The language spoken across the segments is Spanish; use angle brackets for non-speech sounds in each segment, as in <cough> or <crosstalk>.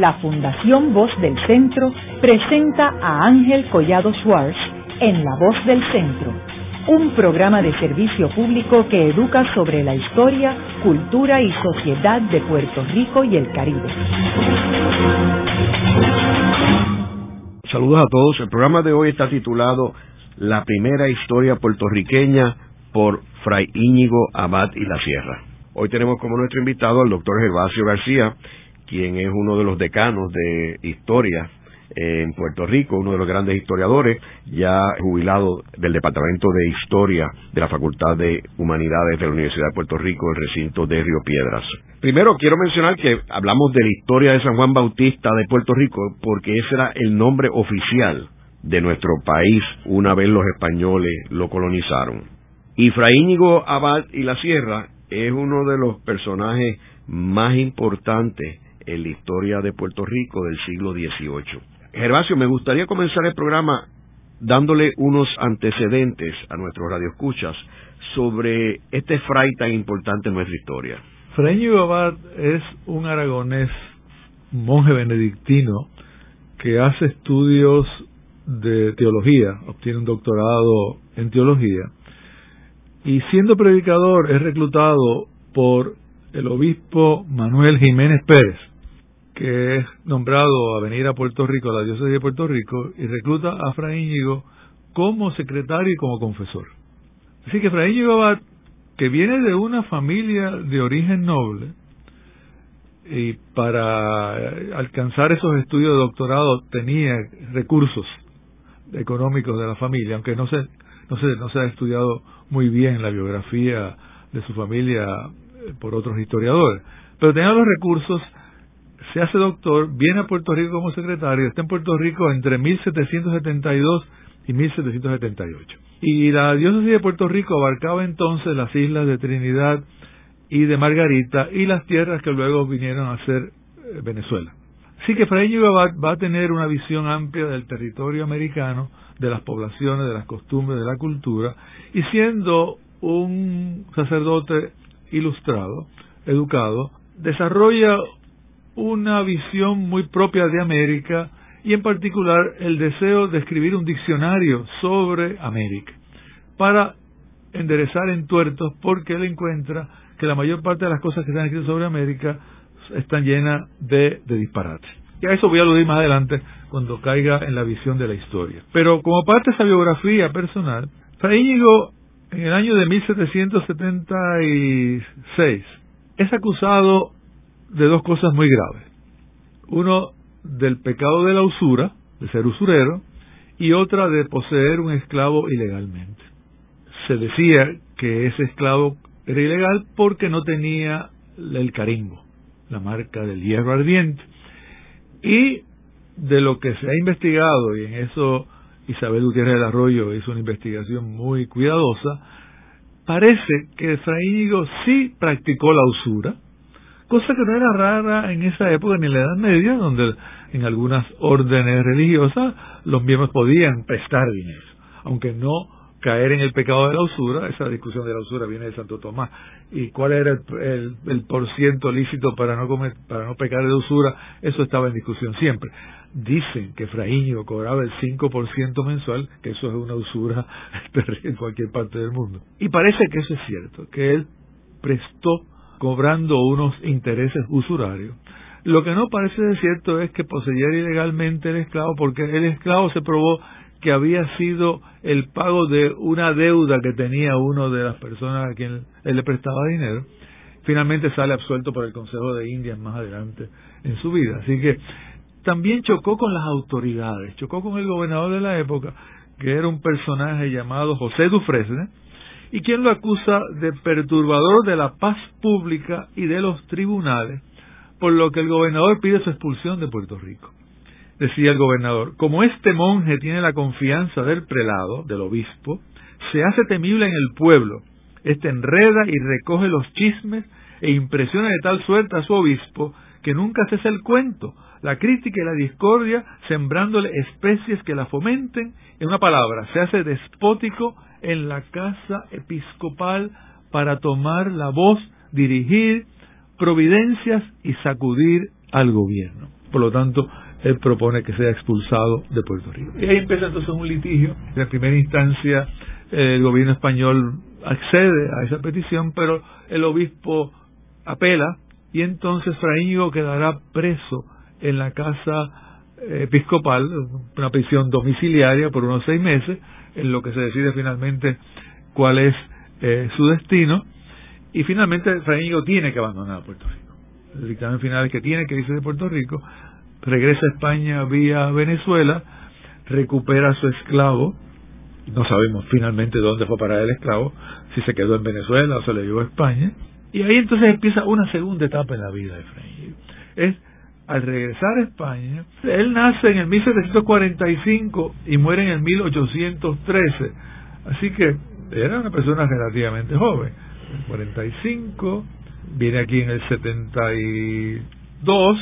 la Fundación Voz del Centro presenta a Ángel Collado Schwartz en La Voz del Centro, un programa de servicio público que educa sobre la historia, cultura y sociedad de Puerto Rico y el Caribe. Saludos a todos. El programa de hoy está titulado La primera historia puertorriqueña por Fray Íñigo Abad y la Sierra. Hoy tenemos como nuestro invitado al doctor Gervasio García, quien es uno de los decanos de historia en Puerto Rico, uno de los grandes historiadores, ya jubilado del Departamento de Historia de la Facultad de Humanidades de la Universidad de Puerto Rico, el recinto de Río Piedras. Primero quiero mencionar que hablamos de la historia de San Juan Bautista de Puerto Rico porque ese era el nombre oficial de nuestro país una vez los españoles lo colonizaron. Y Fray Íñigo Abad y la Sierra es uno de los personajes más importantes en la historia de Puerto Rico del siglo XVIII. Gervasio, me gustaría comenzar el programa dándole unos antecedentes a nuestros radioescuchas sobre este fray tan importante en nuestra historia. Fray Abad es un aragonés monje benedictino que hace estudios de teología, obtiene un doctorado en teología y siendo predicador es reclutado por el obispo Manuel Jiménez Pérez, que es nombrado a venir a Puerto Rico, a la diócesis de Puerto Rico, y recluta a Fray Íñigo como secretario y como confesor. Así que Fray Íñigo Abad, que viene de una familia de origen noble, y para alcanzar esos estudios de doctorado tenía recursos económicos de la familia, aunque no se, no se, no se ha estudiado muy bien la biografía de su familia eh, por otros historiadores, pero tenía los recursos, se hace doctor, viene a Puerto Rico como secretario, está en Puerto Rico entre 1772 y 1778. Y la diócesis de Puerto Rico abarcaba entonces las islas de Trinidad y de Margarita y las tierras que luego vinieron a ser eh, Venezuela. Así que Fray va, va a tener una visión amplia del territorio americano, de las poblaciones, de las costumbres, de la cultura, y siendo un sacerdote ilustrado, educado, desarrolla una visión muy propia de América y en particular el deseo de escribir un diccionario sobre América para enderezar en tuertos porque él encuentra que la mayor parte de las cosas que están escritas sobre América están llenas de, de disparates. Y a eso voy a aludir más adelante cuando caiga en la visión de la historia. Pero como parte de esa biografía personal, Íñigo, en el año de 1776, es acusado de dos cosas muy graves. Uno, del pecado de la usura, de ser usurero, y otra de poseer un esclavo ilegalmente. Se decía que ese esclavo era ilegal porque no tenía el carimbo, la marca del hierro ardiente. Y de lo que se ha investigado, y en eso Isabel Gutiérrez del Arroyo hizo una investigación muy cuidadosa, parece que Fray sí practicó la usura, cosa que no era rara en esa época ni en la Edad Media, donde en algunas órdenes religiosas los miembros podían prestar dinero, aunque no caer en el pecado de la usura, esa discusión de la usura viene de Santo Tomás, y cuál era el, el, por ciento lícito para no comer, para no pecar de usura, eso estaba en discusión siempre. Dicen que Fraíño cobraba el 5% mensual, que eso es una usura <laughs> en cualquier parte del mundo. Y parece que eso es cierto, que él prestó cobrando unos intereses usurarios. Lo que no parece ser cierto es que poseyera ilegalmente el esclavo, porque el esclavo se probó que había sido el pago de una deuda que tenía uno de las personas a quien él le prestaba dinero. Finalmente sale absuelto por el Consejo de Indias más adelante en su vida. Así que también chocó con las autoridades, chocó con el gobernador de la época, que era un personaje llamado José Dufresne, y quien lo acusa de perturbador de la paz pública y de los tribunales, por lo que el gobernador pide su expulsión de Puerto Rico. Decía el gobernador, como este monje tiene la confianza del prelado, del obispo, se hace temible en el pueblo, este enreda y recoge los chismes e impresiona de tal suerte a su obispo que nunca cesa el cuento, la crítica y la discordia, sembrándole especies que la fomenten, en una palabra, se hace despótico en la casa episcopal para tomar la voz, dirigir providencias y sacudir al gobierno. por lo tanto, él propone que sea expulsado de Puerto Rico. Y ahí empieza entonces un litigio. En primera instancia, el gobierno español accede a esa petición, pero el obispo apela y entonces Fraíñigo quedará preso en la casa eh, episcopal, una prisión domiciliaria por unos seis meses, en lo que se decide finalmente cuál es eh, su destino, y finalmente Fraíñigo tiene que abandonar Puerto Rico. El dictamen final es que tiene que irse de Puerto Rico, regresa a España vía Venezuela, recupera a su esclavo, no sabemos finalmente dónde fue parar el esclavo, si se quedó en Venezuela o se le llevó a España, y ahí entonces empieza una segunda etapa en la vida de Fraíñigo. Es al regresar a España, él nace en el 1745 y muere en el 1813. Así que era una persona relativamente joven. En 45, viene aquí en el 72,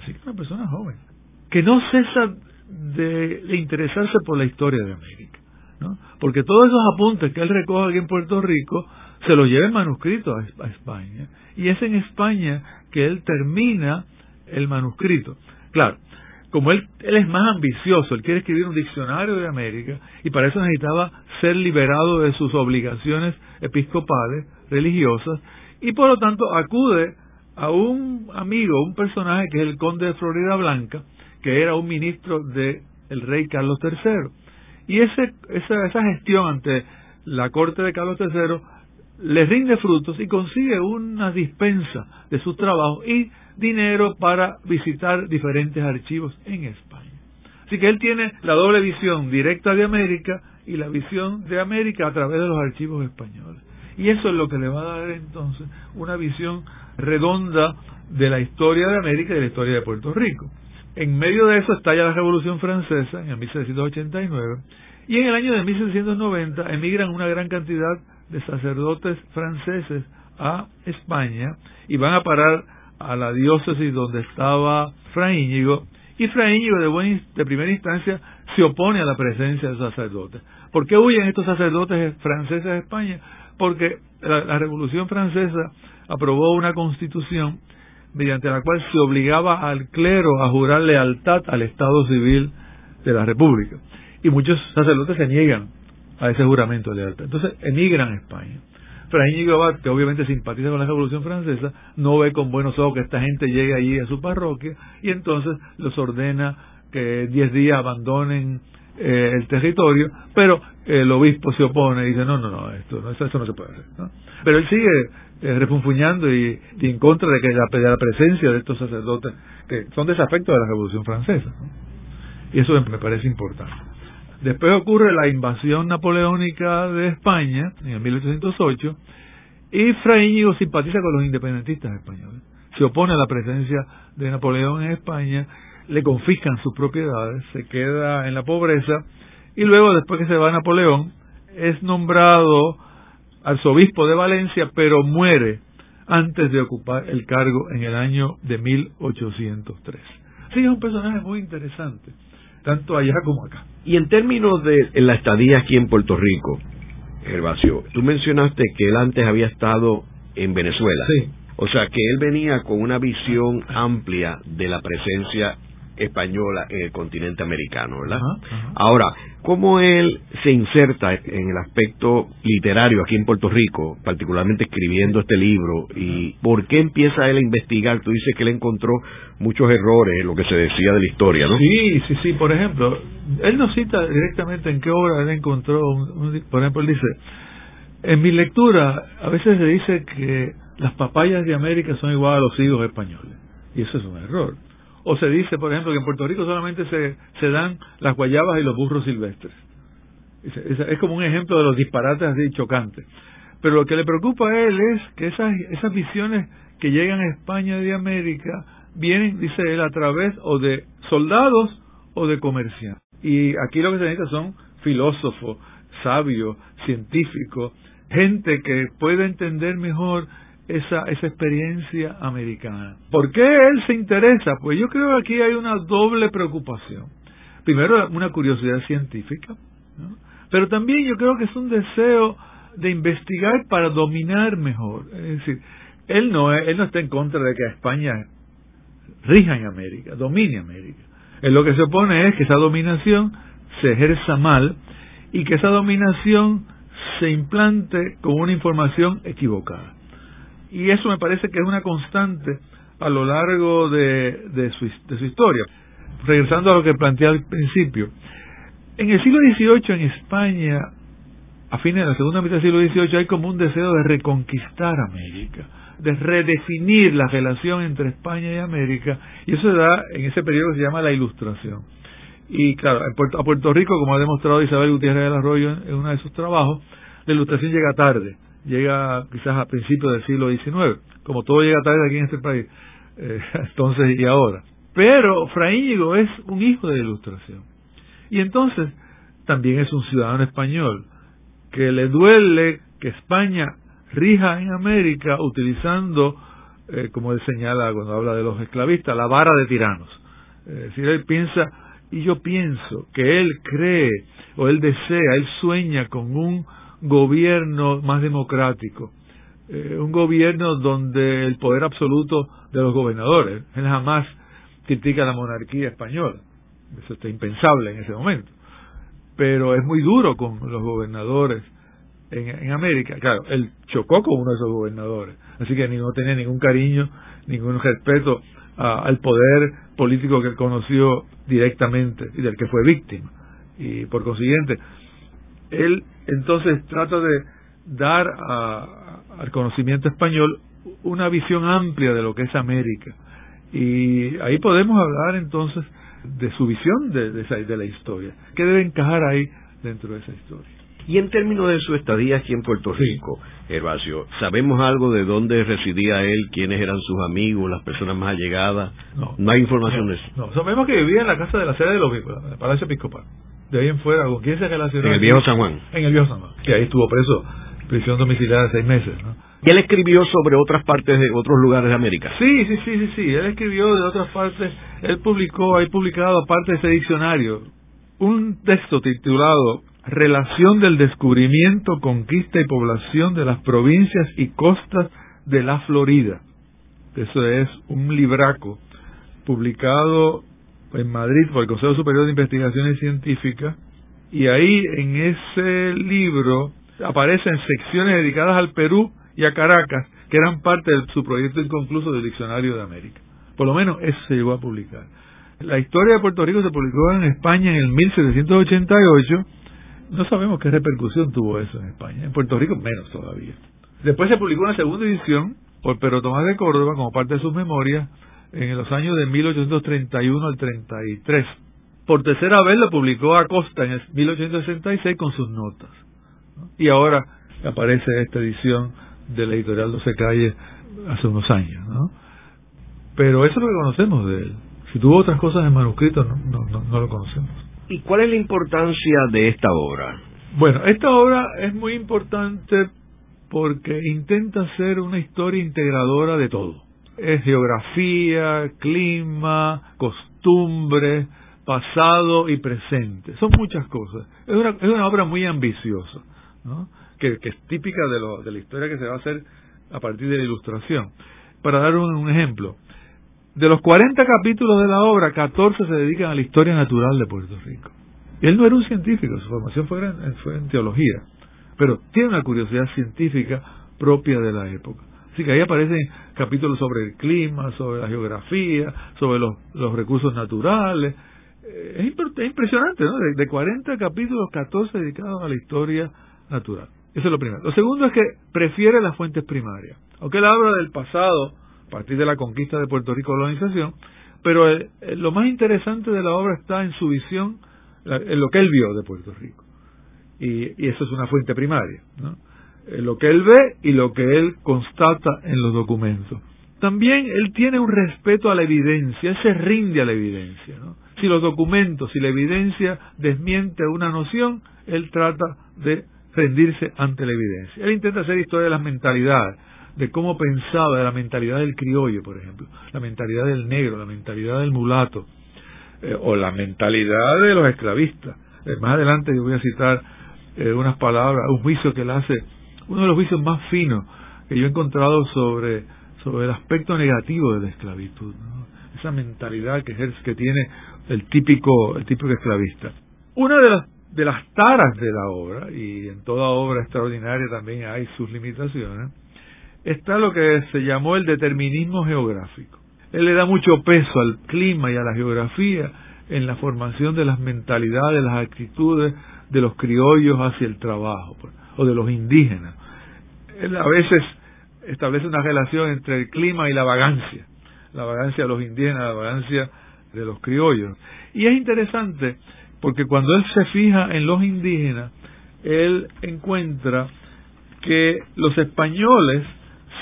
así que una persona joven, que no cesa de, interesarse por la historia de América. ¿no? Porque todos esos apuntes que él recoge aquí en Puerto Rico se los lleva en manuscrito a España. Y es en España que él termina el manuscrito. Claro, como él, él es más ambicioso, él quiere escribir un diccionario de América y para eso necesitaba ser liberado de sus obligaciones episcopales, religiosas, y por lo tanto acude a un amigo, un personaje que es el conde de Florida Blanca, que era un ministro del el rey Carlos III. Y ese, esa, esa gestión ante la corte de Carlos III le rinde frutos y consigue una dispensa de sus trabajos y dinero para visitar diferentes archivos en España. Así que él tiene la doble visión directa de América y la visión de América a través de los archivos españoles. Y eso es lo que le va a dar entonces una visión redonda de la historia de América y de la historia de Puerto Rico. En medio de eso estalla la Revolución Francesa en el 1789 y en el año de 1790 emigran una gran cantidad de sacerdotes franceses a España y van a parar a la diócesis donde estaba Fray Íñigo y Fray Íñigo de, de primera instancia se opone a la presencia de los sacerdotes. ¿Por qué huyen estos sacerdotes franceses a España? Porque la, Revolución Francesa aprobó una constitución mediante la cual se obligaba al clero a jurar lealtad al Estado civil de la República. Y muchos sacerdotes se niegan a ese juramento de lealtad. Entonces emigran a España. Fray Íñigo que obviamente simpatiza con la Revolución Francesa, no ve con buenos ojos que esta gente llegue allí a su parroquia y entonces los ordena que diez días abandonen eh, el territorio, pero el obispo se opone y dice, no, no, no, esto no, eso no se puede hacer. Pero él sigue eh, refunfuñando y, en contra de que la, la presencia de estos sacerdotes que son desafectos de la Revolución Francesa. Y eso me parece importante. Después ocurre la invasión napoleónica de España en el 1808 y Fray Íñigo simpatiza con los independentistas españoles. Se opone a la presencia de Napoleón en España, le confiscan sus propiedades, se queda en la pobreza y luego, después que se va Napoleón, es nombrado arzobispo de Valencia, pero muere antes de ocupar el cargo en el año de 1803. Sí, es un personaje muy interesante tanto allá como acá. Y en términos de la estadía aquí en Puerto Rico, Gervasio, tú mencionaste que él antes había estado en Venezuela. Sí. O sea, que él venía con una visión amplia de la presencia española en el continente americano, ¿verdad? Ahora, ¿cómo él se inserta en el aspecto literario aquí en Puerto Rico, particularmente escribiendo este libro? ¿Y por qué empieza él a investigar? Tú dices que él encontró muchos errores en lo que se decía de la historia, ¿no? Sí, sí, sí. Por ejemplo, él nos cita directamente en qué obra él encontró, por ejemplo, él dice, en mi lectura a veces se dice que las papayas de América son igual a los higos españoles. Y eso es un error. O se dice, por ejemplo, que en Puerto Rico solamente se, se dan las guayabas y los burros silvestres. Es, como un ejemplo de los disparates así chocantes. Pero lo que le preocupa a él es que esas, esas visiones que llegan a España de América vienen, dice él, a través o de soldados o de comerciantes. Y aquí lo que se necesita son filósofos, sabios, científicos, gente que pueda entender mejor esa, esa experiencia americana. ¿Por qué él se interesa? Pues yo creo que aquí hay una doble preocupación. Primero, una curiosidad científica, pero también yo creo que es un deseo de investigar para dominar mejor. Es decir, él no, él no está en contra de que España rija en América, domine América. En lo que se opone es que esa dominación se ejerza mal y que esa dominación se implante con una información equivocada. Y eso me parece que es una constante a lo largo de, su, de su historia. Regresando a lo que planteé al principio, en el siglo XVIII en España, a fines de la segunda mitad del siglo XVIII, hay como un deseo de reconquistar América, de redefinir la relación entre España y América, y eso se da en ese periodo que se llama la Ilustración. Y claro, a Puerto Rico, como ha demostrado Isabel Gutiérrez del Arroyo en uno de sus trabajos, la Ilustración llega tarde, llega quizás a principios del siglo XIX, como todo llega tarde aquí en este país, eh, <laughs> entonces y ahora. Pero Fray es un hijo de Ilustración y entonces también es un ciudadano español que le duele que España rija en América utilizando, eh, como él señala cuando habla de los esclavistas, la vara de tiranos. Es decir, él piensa, y yo pienso que él cree o él desea, él sueña con un gobierno más democrático, eh, un gobierno donde el poder absoluto de los gobernadores, él jamás critica la monarquía española, eso está impensable en ese momento. Pero es muy duro con los gobernadores en, América. Claro, él chocó con uno de esos gobernadores, así que ni no tenía ningún cariño, ningún respeto al poder político que él conoció directamente y del que fue víctima. Y por consiguiente, él entonces trata de dar al conocimiento español una visión amplia de lo que es América. Y ahí podemos hablar entonces de su visión de, de, la historia. ¿Qué debe encajar ahí dentro de esa historia? Y en términos de su estadía aquí en Puerto Rico, Herbacio, ¿sabemos algo de dónde residía él, quiénes eran sus amigos, las personas más allegadas? No. No hay información de eso. No, sabemos que vivía en la casa de la sede de los en el Palacio Episcopal. De ahí en fuera, ¿con quién se relacionó? En el Viejo San Juan. En el Viejo San Juan, que ahí estuvo preso, prisión domiciliaria de seis meses, ¿no? ¿Y él escribió sobre otras partes de otros lugares de América? Sí, sí, sí, sí, sí. Él escribió de otras partes. Él publicó, ha publicado aparte de ese diccionario, un texto titulado Relación del descubrimiento, conquista y población de las provincias y costas de la Florida. Eso es un libraco publicado en Madrid por el Consejo Superior de Investigaciones Científicas y ahí en ese libro aparecen secciones dedicadas al Perú y a Caracas, que eran parte de su proyecto inconcluso del Diccionario de América. Por lo menos eso se llegó a publicar. La historia de Puerto Rico se publicó en España en el 1788. No sabemos qué repercusión tuvo eso en España. En Puerto Rico menos todavía. Después se publicó una segunda edición por Pedro Tomás de Córdoba como parte de sus memorias en los años de 1831 al 33. Por tercera vez lo publicó Acosta en el 1866 con sus notas. Y ahora aparece esta edición de la editorial 12 Calle hace unos años, ¿no? Pero eso es lo que conocemos de él. Si tuvo otras cosas en manuscrito, no, no, no, lo conocemos. ¿Y cuál es la importancia de esta obra? Bueno, esta obra es muy importante porque intenta ser una historia integradora de todo. Es geografía, clima, costumbre, pasado y presente. Son muchas cosas. Es una, es una obra muy ambiciosa. ¿no? que, es típica de, lo, de la historia que se va a hacer a partir de la ilustración. Para dar un, ejemplo, de los 40 capítulos de la obra, 14 se dedican a la historia natural de Puerto Rico. Él no era un científico, su formación fue en, fue en teología, pero tiene una curiosidad científica propia de la época. Así que ahí aparecen capítulos sobre el clima, sobre la geografía, sobre los, los recursos naturales. Eh, es, impresionante, ¿no? De, de 40 capítulos, 14 dedicados a la historia natural. Eso es lo primero. Lo segundo es que prefiere las fuentes primarias. Aunque él habla del pasado, a partir de la conquista de Puerto Rico, colonización, pero eh, eh, lo más interesante de la obra está en su visión, en lo que él vio de Puerto Rico. Y, eso es una fuente primaria. ¿no? En lo que él ve y lo que él constata en los documentos. También él tiene un respeto a la evidencia, él se rinde a la evidencia. Si los documentos, si la evidencia desmiente una noción, él trata de rendirse ante la evidencia. Él intenta hacer historia de las mentalidades, de cómo pensaba, de la mentalidad del criollo, por ejemplo, la mentalidad del negro, la mentalidad del mulato, eh, o la mentalidad de los esclavistas. Eh, más adelante yo voy a citar eh, unas palabras, un juicio que él hace, uno de los juicios más finos que yo he encontrado sobre, sobre el aspecto negativo de la esclavitud, esa mentalidad que, que tiene el típico, el típico esclavista. Una de las, de las taras de la obra, y en toda obra extraordinaria también hay sus limitaciones, está lo que se llamó el determinismo geográfico. Él le da mucho peso al clima y a la geografía en la formación de las mentalidades, las actitudes de los criollos hacia el trabajo, pues, o de los indígenas. Él a veces establece una relación entre el clima y la vagancia, la vagancia de los indígenas, la vagancia de los criollos. Y es interesante porque cuando él se fija en los indígenas, él encuentra que los españoles,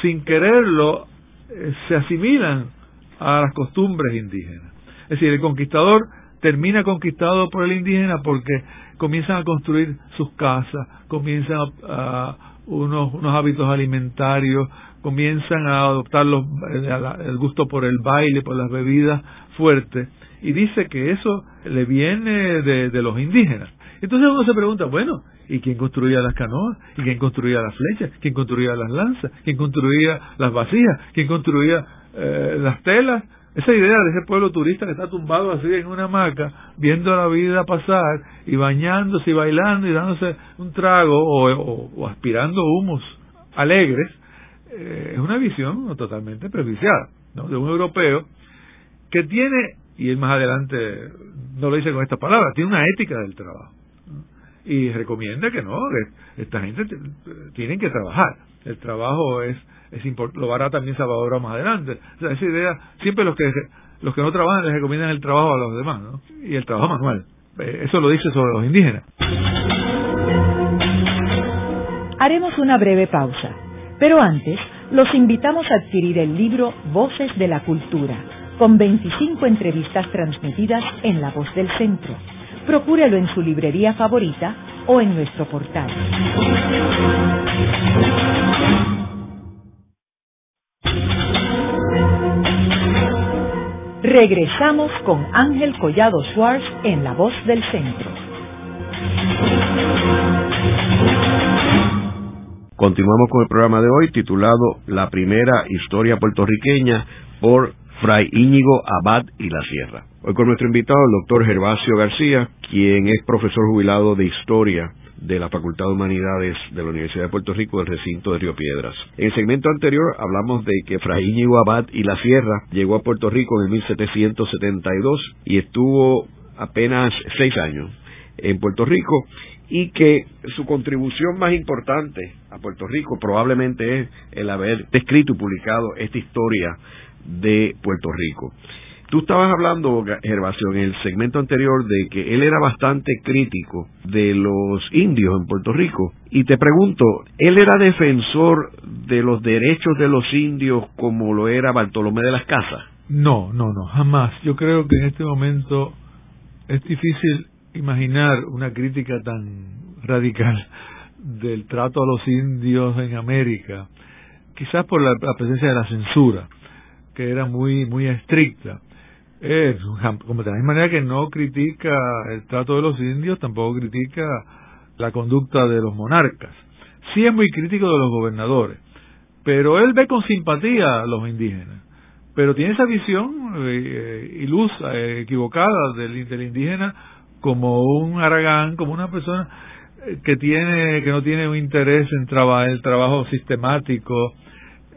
sin quererlo, eh, se asimilan a las costumbres indígenas. Es decir, el conquistador termina conquistado por el indígena porque comienzan a construir sus casas, comienzan a, unos, unos hábitos alimentarios, comienzan a adoptar los, el gusto por el baile, por las bebidas fuertes, y dice que eso le viene de, de los indígenas. Entonces uno se pregunta, bueno, ¿y quién construía las canoas? ¿Y quién construía las flechas? ¿Quién construía las lanzas? ¿Quién construía las vasijas? ¿Quién construía eh, las telas? Esa idea de ese pueblo turista que está tumbado así en una hamaca, viendo la vida pasar y bañándose y bailando y dándose un trago o, aspirando humos alegres, eh, es una visión totalmente prejuiciada de un europeo que tiene, y él más adelante no lo dice con esta palabra, tiene una ética del trabajo. Y recomienda que no, que esta gente tiene que trabajar. El trabajo es es lo hará también Salvador más adelante. O sea, esa idea, siempre los que los que no trabajan les recomiendan el trabajo a los demás, ¿no? Y el trabajo manual. Eh, eso lo dice sobre los indígenas. Haremos una breve pausa, pero antes los invitamos a adquirir el libro Voces de la Cultura, con 25 entrevistas transmitidas en La Voz del Centro. Procúrelo en su librería favorita o en nuestro portal. Regresamos con Ángel Collado Schwartz en La Voz del Centro. Continuamos con el programa de hoy titulado La primera historia puertorriqueña por Fray Íñigo Abad y la Sierra. Hoy con nuestro invitado, el doctor Gervasio García, quien es profesor jubilado de Historia de la Facultad de Humanidades de la Universidad de Puerto Rico del recinto de Río Piedras. En el segmento anterior hablamos de que Fray Íñigo Abad y la Sierra llegó a Puerto Rico en 1772 y estuvo apenas seis años en Puerto Rico y que su contribución más importante a Puerto Rico probablemente es el haber escrito y publicado esta historia de Puerto Rico. Tú estabas hablando, Gervasio, en el segmento anterior de que él era bastante crítico de los indios en Puerto Rico. Y te pregunto, ¿él era defensor de los derechos de los indios como lo era Bartolomé de las Casas? No, no, no, jamás. Yo creo que en este momento es difícil imaginar una crítica tan radical del trato a los indios en América, quizás por la, la presencia de la censura, que era muy, muy estricta es como de la misma manera que no critica el trato de los indios, tampoco critica la conducta de los monarcas. Sí es muy crítico de los gobernadores, pero él ve con simpatía a los indígenas. Pero tiene esa visión eh, ilusa, eh, equivocada del, del indígena como un aragán, como una persona eh, que tiene que no tiene un interés en el trabajo sistemático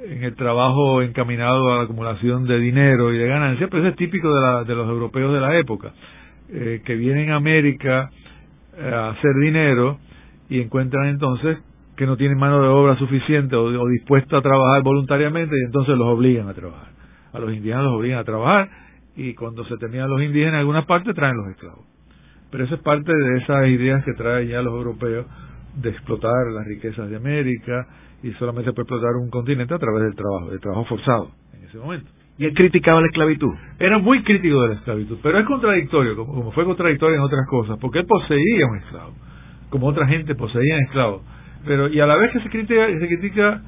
en el trabajo encaminado a la acumulación de dinero y de ganancias, pero eso es típico de, la, de los europeos de la época, eh, que vienen a América eh, a hacer dinero y encuentran entonces que no tienen mano de obra suficiente o, o dispuesta a trabajar voluntariamente y entonces los obligan a trabajar. A los indígenas los obligan a trabajar y cuando se terminan los indígenas en algunas partes traen los esclavos. Pero eso es parte de esas ideas que traen ya los europeos de explotar las riquezas de América, y solamente puede explotar un continente a través del trabajo, del trabajo forzado en ese momento. ¿Y él criticaba la esclavitud? Era muy crítico de la esclavitud, pero es contradictorio, como, fue contradictorio en otras cosas, porque él poseía un esclavo, como otra gente poseía un esclavo. Pero, y a la vez que se critica, se critica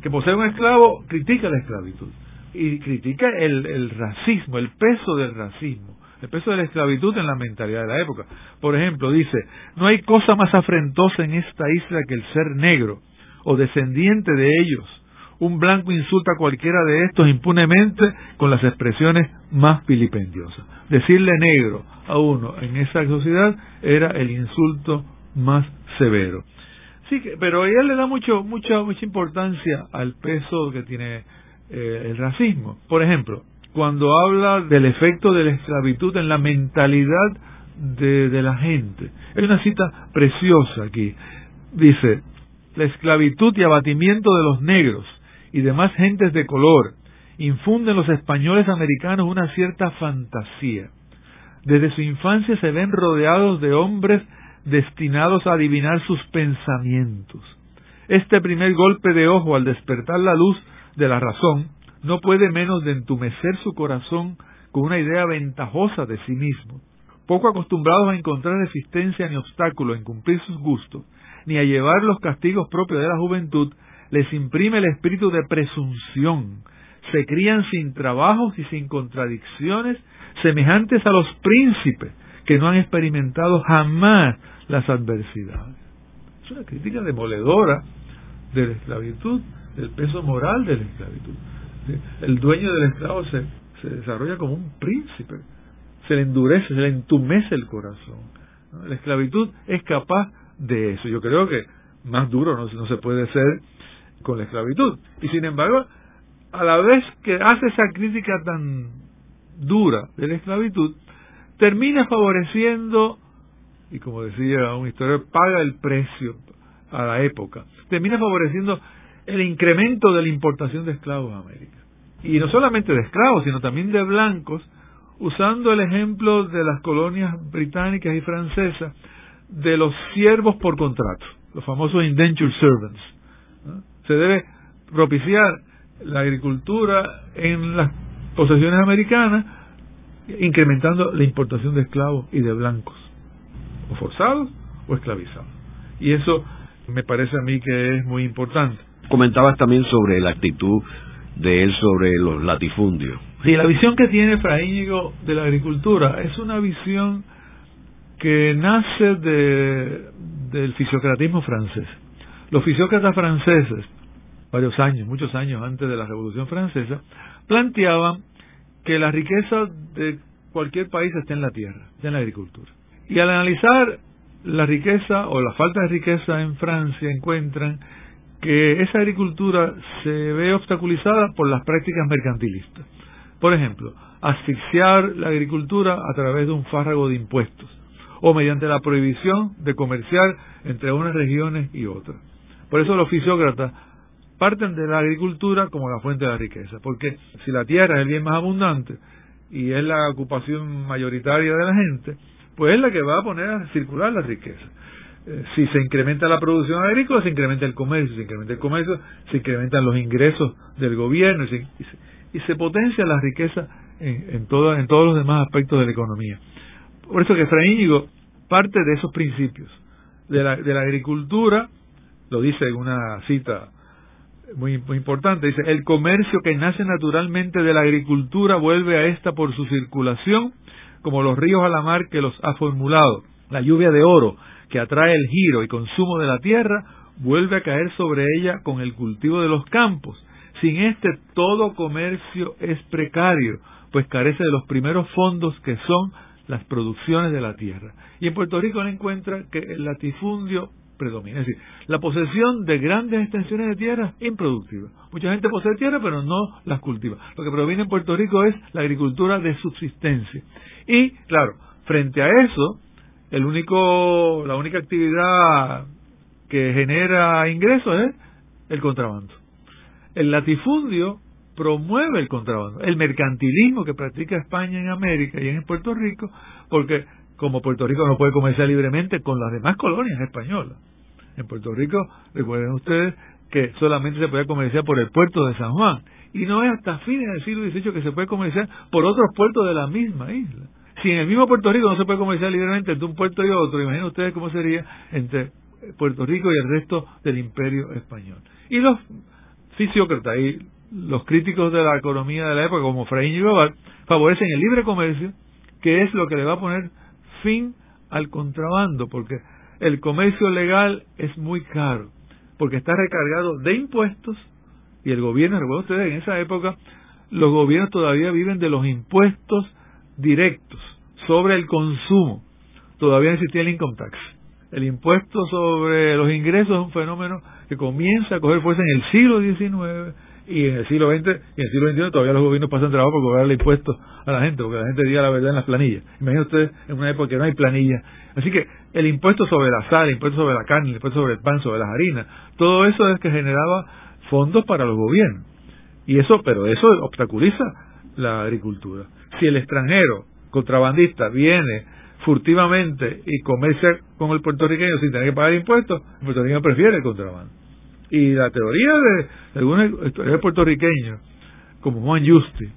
que posee un esclavo, critica la esclavitud. Y critica el, el racismo, el peso del racismo, el peso de la esclavitud en la mentalidad de la época. Por ejemplo, dice, no hay cosa más afrentosa en esta isla que el ser negro o descendiente de ellos, un blanco insulta a cualquiera de estos impunemente con las expresiones más vilipendiosas. Decirle negro a uno en esa sociedad era el insulto más severo. Sí, pero ella le da mucho, mucha, mucha importancia al peso que tiene eh, el racismo. Por ejemplo, cuando habla del efecto de la esclavitud en la mentalidad de, de la gente. Hay una cita preciosa aquí. Dice, la esclavitud y abatimiento de los negros y demás gentes de color infunden los españoles americanos una cierta fantasía. Desde su infancia se ven rodeados de hombres destinados a adivinar sus pensamientos. Este primer golpe de ojo al despertar la luz de la razón no puede menos de entumecer su corazón con una idea ventajosa de sí mismo. Poco acostumbrados a encontrar resistencia ni obstáculo en cumplir sus gustos, ni a llevar los castigos propios de la juventud, les imprime el espíritu de presunción. Se crían sin trabajos y sin contradicciones, semejantes a los príncipes que no han experimentado jamás las adversidades. Es una crítica demoledora de la esclavitud, del peso moral de la esclavitud. El dueño del esclavo se, se desarrolla como un príncipe, se le endurece, se le entumece el corazón. La esclavitud es capaz de eso. Yo creo que más duro no, no se puede ser con la esclavitud. Y sin embargo, a la vez que hace esa crítica tan dura de la esclavitud, termina favoreciendo y como decía un historiador, paga el precio a la época. Termina favoreciendo el incremento de la importación de esclavos a América. Y no solamente de esclavos, sino también de blancos, usando el ejemplo de las colonias británicas y francesas de los siervos por contrato, los famosos indentured servants. Se debe propiciar la agricultura en las posesiones americanas, incrementando la importación de esclavos y de blancos o forzados o esclavizados. Y eso me parece a mí que es muy importante. Comentabas también sobre la actitud de él sobre los latifundios. Sí, la visión que tiene Fraíñigo de la agricultura es una visión que nace de, del fisiocratismo francés. Los fisiócratas franceses, varios años, muchos años antes de la Revolución Francesa, planteaban que la riqueza de cualquier país está en la tierra, está en la agricultura. Y al analizar la riqueza o la falta de riqueza en Francia, encuentran que esa agricultura se ve obstaculizada por las prácticas mercantilistas. Por ejemplo, asfixiar la agricultura a través de un fárrago de impuestos o mediante la prohibición de comerciar entre unas regiones y otras. Por eso los fisiócratas parten de la agricultura como la fuente de la riqueza, porque si la tierra es el bien más abundante y es la ocupación mayoritaria de la gente, pues es la que va a poner a circular la riqueza. Eh, si se incrementa la producción agrícola, se incrementa el comercio, se incrementa el comercio, se incrementan los ingresos del gobierno y se, y se, potencia la riqueza en, en, en todos los demás aspectos de la economía. Por eso que Efraín parte de esos principios, de la, agricultura, lo dice en una cita muy, muy importante, dice, el comercio que nace naturalmente de la agricultura vuelve a esta por su circulación como los ríos a la mar que los ha formulado. La lluvia de oro que atrae el giro y consumo de la tierra vuelve a caer sobre ella con el cultivo de los campos. Sin este todo comercio es precario, pues carece de los primeros fondos que son las producciones de la tierra. Y en Puerto Rico se encuentra que el latifundio predomina, es decir, la posesión de grandes extensiones de tierra improductiva. Mucha gente posee tierra, pero no las cultiva. Lo que predomina en Puerto Rico es la agricultura de subsistencia. Y, claro, frente a eso, el único, la única actividad que genera ingresos es el contrabando. El latifundio promueve el contrabando, el mercantilismo que practica España en América y en Puerto Rico, porque como Puerto Rico no puede comerciar libremente con las demás colonias españolas. En Puerto Rico, recuerden ustedes que solamente se puede comerciar por el puerto de San Juan. Y no es hasta fines del siglo XVIII que se puede comerciar por otros puertos de la misma isla. Si en el mismo Puerto Rico no se puede comerciar libremente entre un puerto y otro, imaginen ustedes cómo sería entre Puerto Rico y el resto del imperio español. Y los fisiócratas y los críticos de la economía de la época, como Fray y favorecen el libre comercio, que es lo que le va a poner fin al contrabando, porque el comercio legal es muy caro, porque está recargado de impuestos Y el gobierno, recuerden ustedes, en esa época los gobiernos todavía viven de los impuestos directos sobre el consumo. Todavía existía el income tax. El impuesto sobre los ingresos es un fenómeno que comienza a coger fuerza en el siglo XIX y en el siglo XX y en el siglo XXI todavía los gobiernos pasan trabajo por cobrarle impuestos a la gente, porque la gente diga la verdad en las planillas. Imagínense ustedes en una época que no hay planilla. Así que el impuesto sobre la sal, el impuesto sobre la carne, el impuesto sobre el pan, sobre las harinas, todo eso es que generaba fondos para los gobiernos. Y eso, pero eso obstaculiza la agricultura. Si el extranjero contrabandista viene furtivamente y comercia con el puertorriqueño sin tener que pagar impuestos, el puertorriqueño prefiere el contrabando. Y la teoría de, algunos historiadores puertorriqueños, como Juan Justi,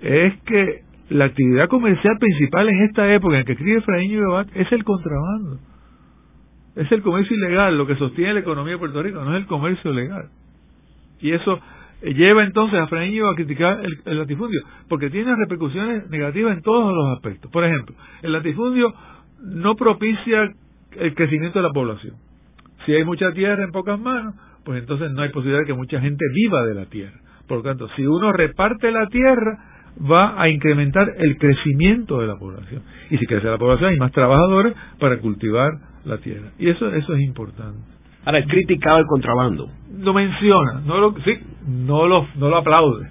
es que la actividad comercial principal en esta época en que escribe Efraín y es el contrabando. Es el comercio ilegal lo que sostiene la economía de Puerto Rico, no es el comercio legal. Y eso lleva entonces a Efraín a criticar el, latifundio, porque tiene repercusiones negativas en todos los aspectos. Por ejemplo, el latifundio no propicia el crecimiento de la población. Si hay mucha tierra en pocas manos, pues entonces no hay posibilidad de que mucha gente viva de la tierra. Por lo tanto, si uno reparte la tierra, va a incrementar el crecimiento de la población. Y si crece la población, hay más trabajadores para cultivar la tierra. Y eso, eso es importante. Ahora, es criticado el contrabando. Lo menciona, no lo, sí, no lo, no lo aplaude.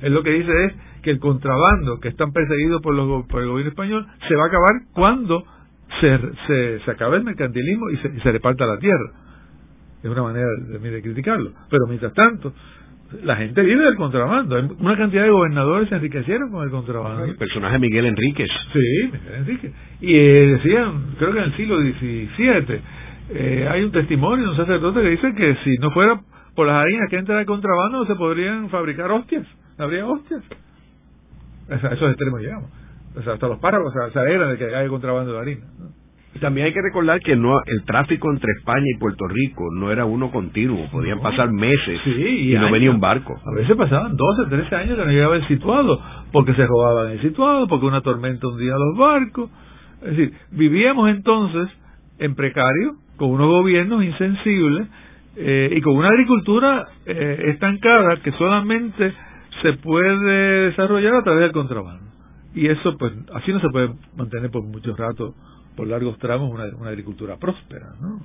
Él lo que dice es que el contrabando que están perseguidos por, los, por el gobierno español se va a acabar cuando se, se, se acabe el mercantilismo y se, y se reparta la tierra es una manera de, de criticarlo. Pero mientras tanto, la gente vive del contrabando. Una cantidad de gobernadores se enriquecieron con el contrabando. El personaje Miguel Enríquez. Sí, Miguel Enríquez. Y eh, decían, creo que en el siglo XVII, eh, hay un testimonio de un sacerdote que dice que si no fuera por las harinas que entran al contrabando, no se podrían fabricar hostias. Habría hostias. a esos extremos llegamos. O sea, hasta los párrafos se alegran de que hay contrabando de harina. También hay que recordar que no el tráfico entre España y Puerto Rico no era uno continuo, podían pasar meses y, no venía un barco. A veces pasaban 12, 13 años que no llegaba el situado, porque se robaban el situado, porque una tormenta hundía los barcos. Es decir, vivíamos entonces en precario, con unos gobiernos insensibles eh, y con una agricultura eh, estancada que solamente se puede desarrollar a través del contrabando. Y eso, pues, así no se puede mantener por mucho rato por largos tramos una, una agricultura próspera. ¿no?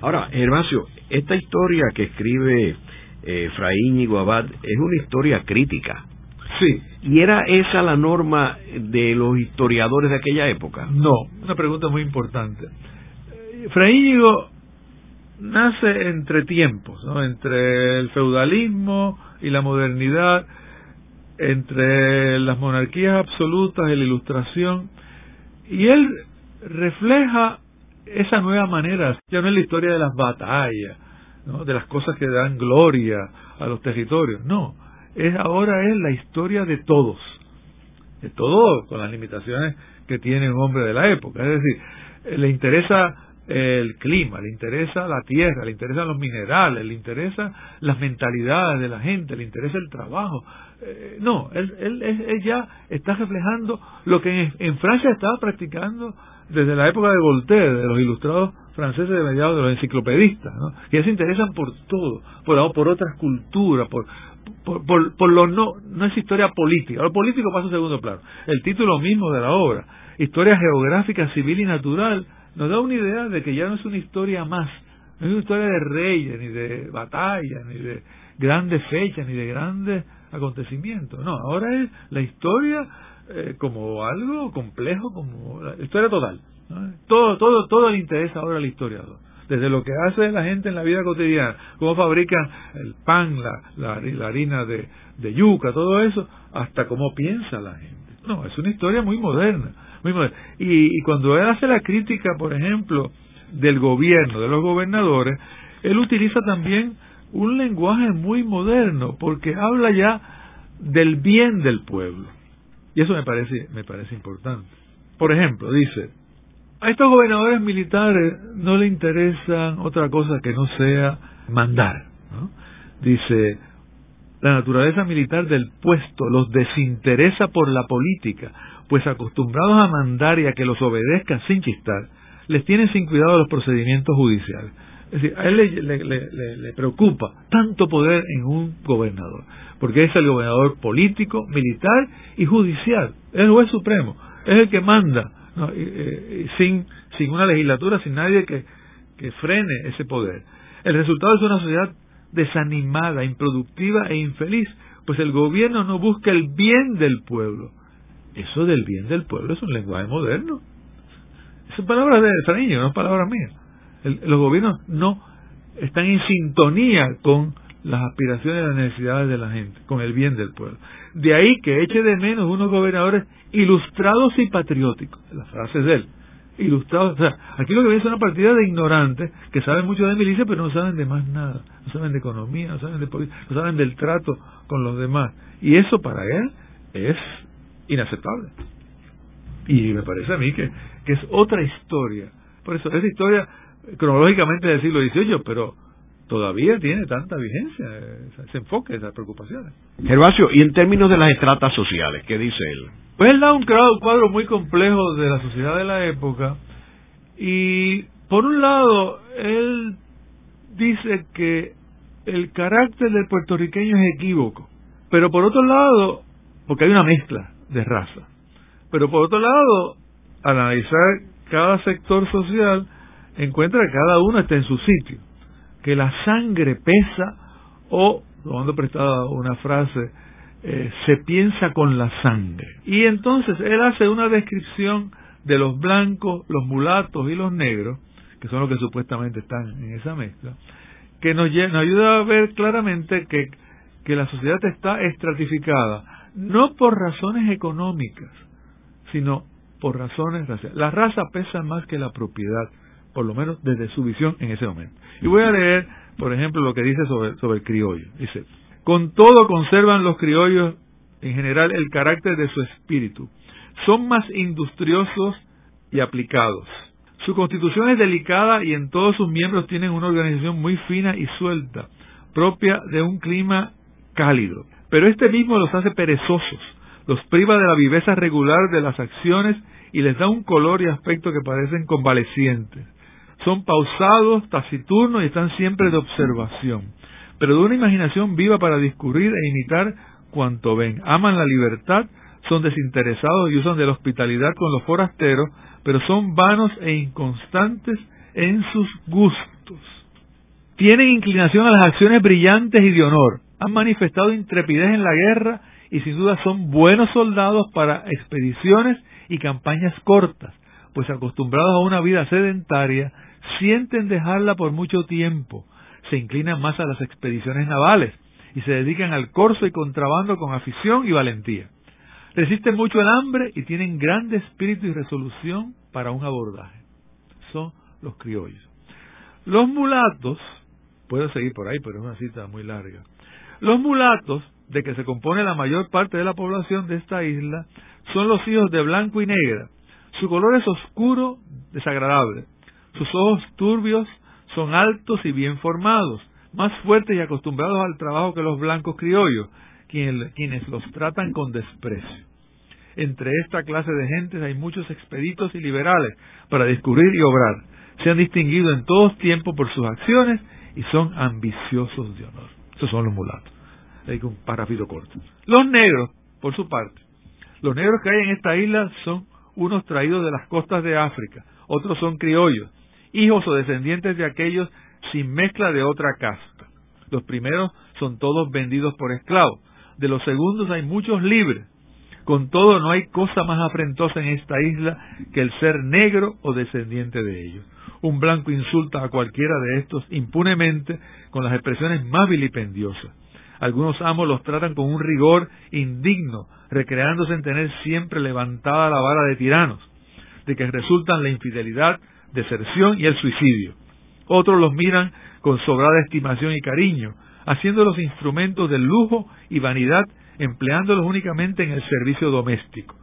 Ahora, Gervasio, esta historia que escribe eh, Fraín Abad es una historia crítica. Sí. ¿Y era esa la norma de los historiadores de aquella época? No, una pregunta muy importante. Fraíñigo nace entre tiempos, ¿no? entre el feudalismo y la modernidad, entre las monarquías absolutas y la ilustración, y él refleja esa nueva manera, ya no es la historia de las batallas, ¿no? de las cosas que dan gloria a los territorios, no, es ahora es la historia de todos, de todos, con las limitaciones que tiene un hombre de la época, es decir, le interesa el clima, le interesa la tierra, le interesan los minerales, le interesa las mentalidades de la gente, le interesa el trabajo. Eh, no, él, él, ya está reflejando lo que en Francia estaba practicando desde la época de Voltaire, de los ilustrados franceses de mediados de los enciclopedistas, ¿no? que ya se interesan por todo, por, por otras culturas, por, por, por, lo no, no es historia política, lo político pasa a segundo plano. El título mismo de la obra, Historia Geográfica, Civil y Natural, nos da una idea de que ya no es una historia más, no es una historia de reyes, ni de batallas, ni de grandes fechas, ni de grandes acontecimientos. No, ahora es la historia eh, como algo complejo, como la historia total. Todo, todo, todo le interesa ahora al historiador. Desde lo que hace la gente en la vida cotidiana, cómo fabrican el pan, la, la, harina de, de, yuca, todo eso, hasta cómo piensa la gente. No, es una historia muy moderna. Muy moderna. Y, y cuando él hace la crítica, por ejemplo, del gobierno, de los gobernadores, él utiliza también un lenguaje muy moderno, porque habla ya del bien del pueblo. Y eso me parece, me parece importante. Por ejemplo, dice, a estos gobernadores militares no le interesan otra cosa que no sea mandar. Dice, la naturaleza militar del puesto los desinteresa por la política, pues acostumbrados a mandar y a que los obedezcan sin chistar, les tienen sin cuidado los procedimientos judiciales. Es decir, a él le, preocupa tanto poder en un gobernador, porque es el gobernador político, militar y judicial, es el juez supremo, es el que manda, sin, sin una legislatura, sin nadie que, que frene ese poder. El resultado es una sociedad desanimada, improductiva e infeliz, pues el gobierno no busca el bien del pueblo. Eso del bien del pueblo es un lenguaje moderno. Son palabras de Fariño, no palabras mías. los gobiernos no están en sintonía con las aspiraciones y las necesidades de la gente, con el bien del pueblo. De ahí que eche de menos unos gobernadores ilustrados y patrióticos, las frases de él ilustrados. O sea, aquí lo que ve es una partida de ignorantes que saben mucho de milicia, pero no saben de más nada. No saben de economía, no saben de política, no saben del trato con los demás. Y eso para él es inaceptable. Y me parece a mí que, que es otra historia. Por eso, esa historia cronológicamente del siglo XVIII, pero todavía tiene tanta vigencia, ese enfoque, esas preocupaciones. Gervasio, y en términos de las estratas sociales, ¿qué dice él? Pues él da un cuadro muy complejo de la sociedad de la época y por un lado él dice que el carácter del puertorriqueño es equívoco, pero por otro lado, porque hay una mezcla de raza, pero por otro lado, al analizar cada sector social, encuentra que cada uno está en su sitio, que la sangre pesa o, tomando prestada una frase eh, se piensa con la sangre. Y entonces él hace una descripción de los blancos, los mulatos y los negros, que son los que supuestamente están en esa mezcla, que nos, ayuda a ver claramente que, que la sociedad está estratificada, no por razones económicas, sino por razones raciales. La raza pesa más que la propiedad, por lo menos desde su visión en ese momento. Y voy a leer, por ejemplo, lo que dice sobre, el criollo. Dice, con todo conservan los criollos en general el carácter de su espíritu. Son más industriosos y aplicados. Su constitución es delicada y en todos sus miembros tienen una organización muy fina y suelta, propia de un clima cálido. Pero este mismo los hace perezosos, los priva de la viveza regular de las acciones y les da un color y aspecto que parecen convalecientes. Son pausados, taciturnos y están siempre de observación pero de una imaginación viva para discurrir e imitar cuanto ven. Aman la libertad, son desinteresados y usan de la hospitalidad con los forasteros, pero son vanos e inconstantes en sus gustos. Tienen inclinación a las acciones brillantes y de honor. Han manifestado intrepidez en la guerra y sin duda son buenos soldados para expediciones y campañas cortas, pues acostumbrados a una vida sedentaria, sienten dejarla por mucho tiempo, se inclinan más a las expediciones navales y se dedican al corso y contrabando con afición y valentía. Resisten mucho el hambre y tienen grande espíritu y resolución para un abordaje. Son los criollos. Los mulatos, puedo seguir por ahí, pero es una cita muy larga. Los mulatos, de que se compone la mayor parte de la población de esta isla, son los hijos de blanco y negra. Su color es oscuro, desagradable. Sus ojos turbios son altos y bien formados, más fuertes y acostumbrados al trabajo que los blancos criollos, quienes los tratan con desprecio. Entre esta clase de gentes hay muchos expeditos y liberales para descubrir y obrar. Se han distinguido en todos tiempos por sus acciones y son ambiciosos de honor. Esos son los mulatos. Hay un parafito corto. Los negros, por su parte, los negros que hay en esta isla son unos traídos de las costas de África, otros son criollos, hijos o descendientes de aquellos sin mezcla de otra casta. Los primeros son todos vendidos por esclavos, de los segundos hay muchos libres. Con todo, no hay cosa más afrentosa en esta isla que el ser negro o descendiente de ellos. Un blanco insulta a cualquiera de estos impunemente con las expresiones más vilipendiosas. Algunos amos los tratan con un rigor indigno, recreándose en tener siempre levantada la vara de tiranos, de que resultan la infidelidad, deserción y el suicidio. Otros los miran con sobrada estimación y cariño, haciéndolos instrumentos de lujo y vanidad, empleándolos únicamente en el servicio doméstico.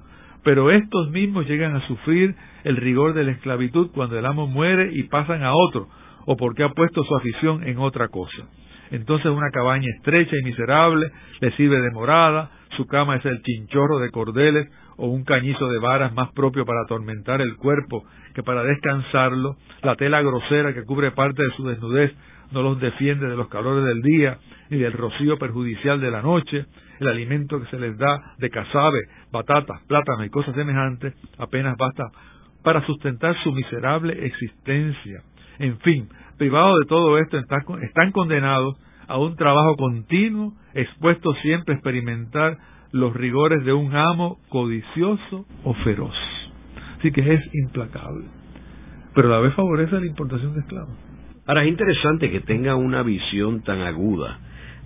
Pero estos mismos llegan a sufrir el rigor de la esclavitud cuando el amo muere y pasan a otro, o porque ha puesto su afición en otra cosa. Entonces una cabaña estrecha y miserable les sirve de morada, su cama es el chinchorro de cordeles o un cañizo de varas más propio para atormentar el cuerpo que para descansarlo, la tela grosera que cubre parte de su desnudez no los defiende de los calores del día ni del rocío perjudicial de la noche, el alimento que se les da de cazabe, batatas, plátanos y cosas semejantes apenas basta para sustentar su miserable existencia. En fin, privados de todo esto, están condenados a un trabajo continuo, expuestos siempre a experimentar los rigores de un amo codicioso o feroz. Así que es implacable. Pero a la vez favorece la importación de esclavos. Ahora es interesante que tenga una visión tan aguda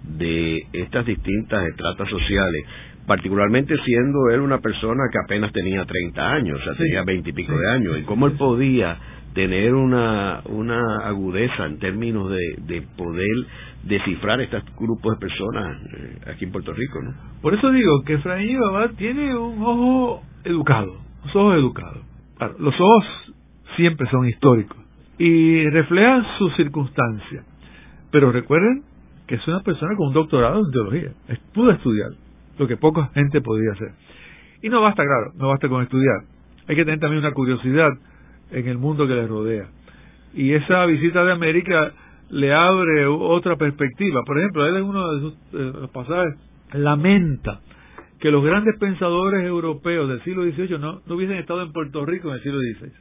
de estas distintas estratas sociales, particularmente siendo él una persona que apenas tenía 30 años, o sea, tenía 20 y pico de años, y cómo él podía tener una, una agudeza en términos de, de poder descifrar estos grupos de personas eh, aquí en Puerto Rico, ¿no? Por eso digo que Efraín Babá tiene un ojo educado, un ojos educados. los ojos siempre son históricos y reflejan sus circunstancias. Pero recuerden que es una persona con un doctorado en teología. Pudo estudiar, lo que poca gente podía hacer. Y no basta, claro, no basta con estudiar. Hay que tener también una curiosidad en el mundo que le rodea. Y esa visita de América le abre otra perspectiva. Por ejemplo, él en uno de sus los pasajes lamenta que los grandes pensadores europeos del siglo XVIII no, hubiesen estado en Puerto Rico en el siglo XVI.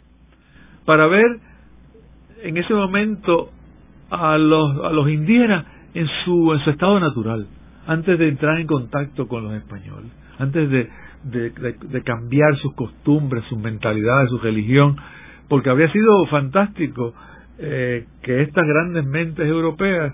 Para ver en ese momento a los, a los indígenas en su, en su estado natural, antes de entrar en contacto con los españoles, antes de, de cambiar sus costumbres, sus mentalidades, su religión, porque habría sido fantástico eh, que estas grandes mentes europeas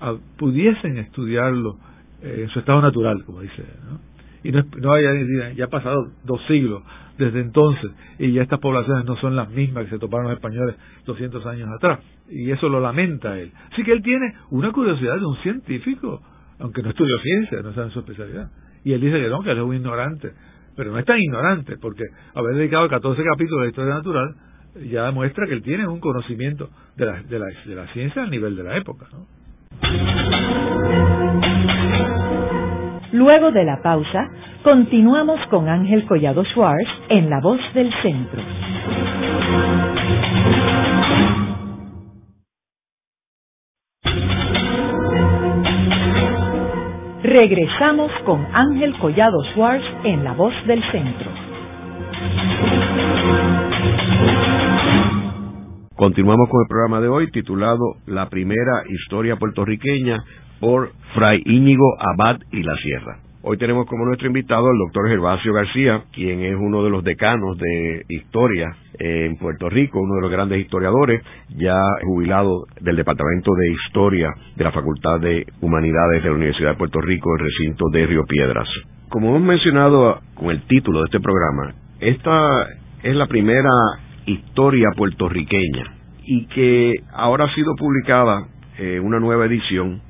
ah, pudiesen estudiarlo eh, en su estado natural, como dice. ¿no? Y no, no haya, ya ha pasado dos siglos desde entonces y ya estas poblaciones no son las mismas que se toparon los españoles 200 años atrás. Y eso lo lamenta él. Así que él tiene una curiosidad de un científico, aunque no estudió ciencia, no sabe su especialidad. Y él dice que no, que él es un ignorante. Pero no es tan ignorante, porque haber dedicado 14 capítulos a la historia natural ya demuestra que él tiene un conocimiento de la, de la, de la ciencia al nivel de la época. Luego de la pausa, continuamos con Ángel Collado Schwartz en La Voz del Centro. Regresamos con Ángel Collado Schwartz en La Voz del Centro. Continuamos con el programa de hoy titulado La primera historia puertorriqueña por Fray Íñigo Abad y la Sierra. Hoy tenemos como nuestro invitado al doctor Gervasio García, quien es uno de los decanos de historia en Puerto Rico, uno de los grandes historiadores, ya jubilado del Departamento de Historia de la Facultad de Humanidades de la Universidad de Puerto Rico, el recinto de Río Piedras. Como hemos mencionado con el título de este programa, esta es la primera historia puertorriqueña y que ahora ha sido publicada en una nueva edición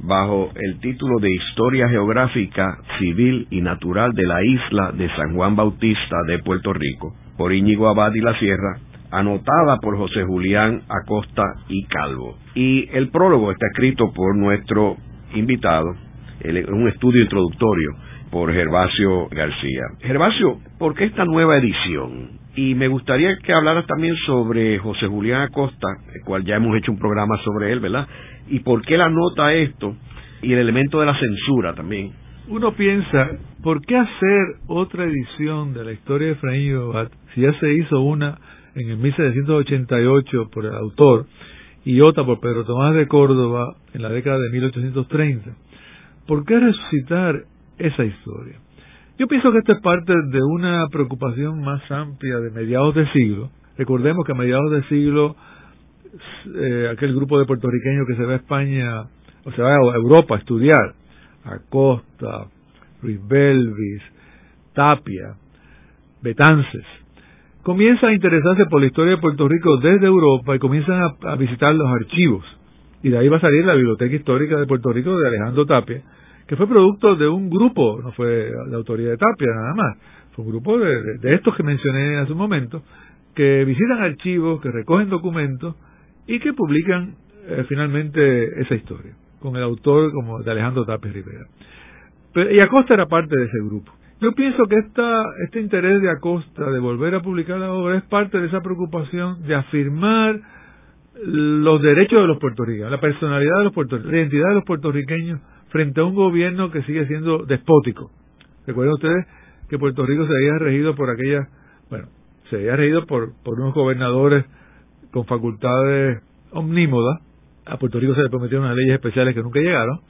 bajo el título de Historia Geográfica, Civil y Natural de la isla de San Juan Bautista de Puerto Rico, por Íñigo Abad y la Sierra, anotada por José Julián Acosta y Calvo. Y el prólogo está escrito por nuestro invitado, un estudio introductorio por Gervasio García. Gervasio, ¿por qué esta nueva edición? Y me gustaría que hablaras también sobre José Julián Acosta, el cual ya hemos hecho un programa sobre él, ¿verdad? Y por qué la nota esto y el elemento de la censura también. Uno piensa, ¿por qué hacer otra edición de la historia de Efraín Babat si ya se hizo una en el 1788 por el autor y otra por Pedro Tomás de Córdoba en la década de 1830? ¿Por qué resucitar esa historia? Yo pienso que esto es parte de una preocupación más amplia de mediados de siglo. Recordemos que a mediados de siglo eh, aquel grupo de puertorriqueños que se va a España o se va a Europa a estudiar, Acosta, Ruiz Belvis, Tapia, Betances, comienza a interesarse por la historia de Puerto Rico desde Europa y comienzan a, a, visitar los archivos. Y de ahí va a salir la Biblioteca Histórica de Puerto Rico de Alejandro Tapia, que fue producto de un grupo, no fue la autoría de Tapia nada más, fue un grupo de, de, estos que mencioné hace un momento, que visitan archivos, que recogen documentos y que publican eh, finalmente esa historia, con el autor como de Alejandro Tapia Rivera. y Acosta era parte de ese grupo. Yo pienso que esta, este interés de Acosta de volver a publicar la obra es parte de esa preocupación de afirmar los derechos de los puertorriqueños, la personalidad de los puertorriqueños, la identidad de los puertorriqueños frente a un gobierno que sigue siendo despótico. Recuerden ustedes que Puerto Rico se había regido por aquella, bueno, se había regido por, por unos gobernadores con facultades omnímodas. A Puerto Rico se le prometieron unas leyes especiales que nunca llegaron.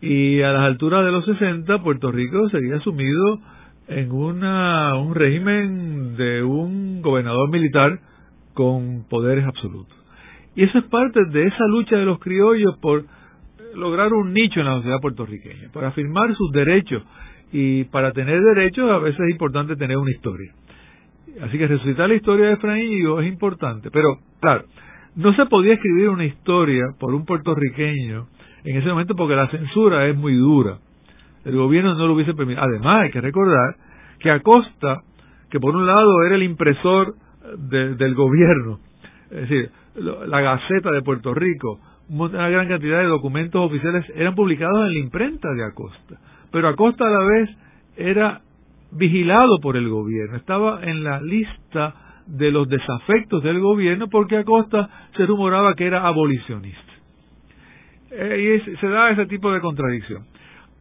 Y a las alturas de los 60, Puerto Rico seguía sumido en una, un régimen de un gobernador militar con poderes absolutos. Y eso es parte de esa lucha de los criollos por lograr un nicho en la sociedad puertorriqueña, por afirmar sus derechos. Y para tener derechos a veces es importante tener una historia. Así que resucitar la historia de Efraín es importante. Pero, claro, no se podía escribir una historia por un puertorriqueño en ese momento porque la censura es muy dura. El gobierno no lo hubiese permitido. Además, hay que recordar que Acosta, que por un lado era el impresor del gobierno, es decir, la Gaceta de Puerto Rico, una gran cantidad de documentos oficiales eran publicados en la imprenta de Acosta. Pero Acosta a la vez era vigilado por el gobierno, estaba en la lista de los desafectos del gobierno porque Acosta se rumoraba que era abolicionista. Eh, y se da ese tipo de contradicción.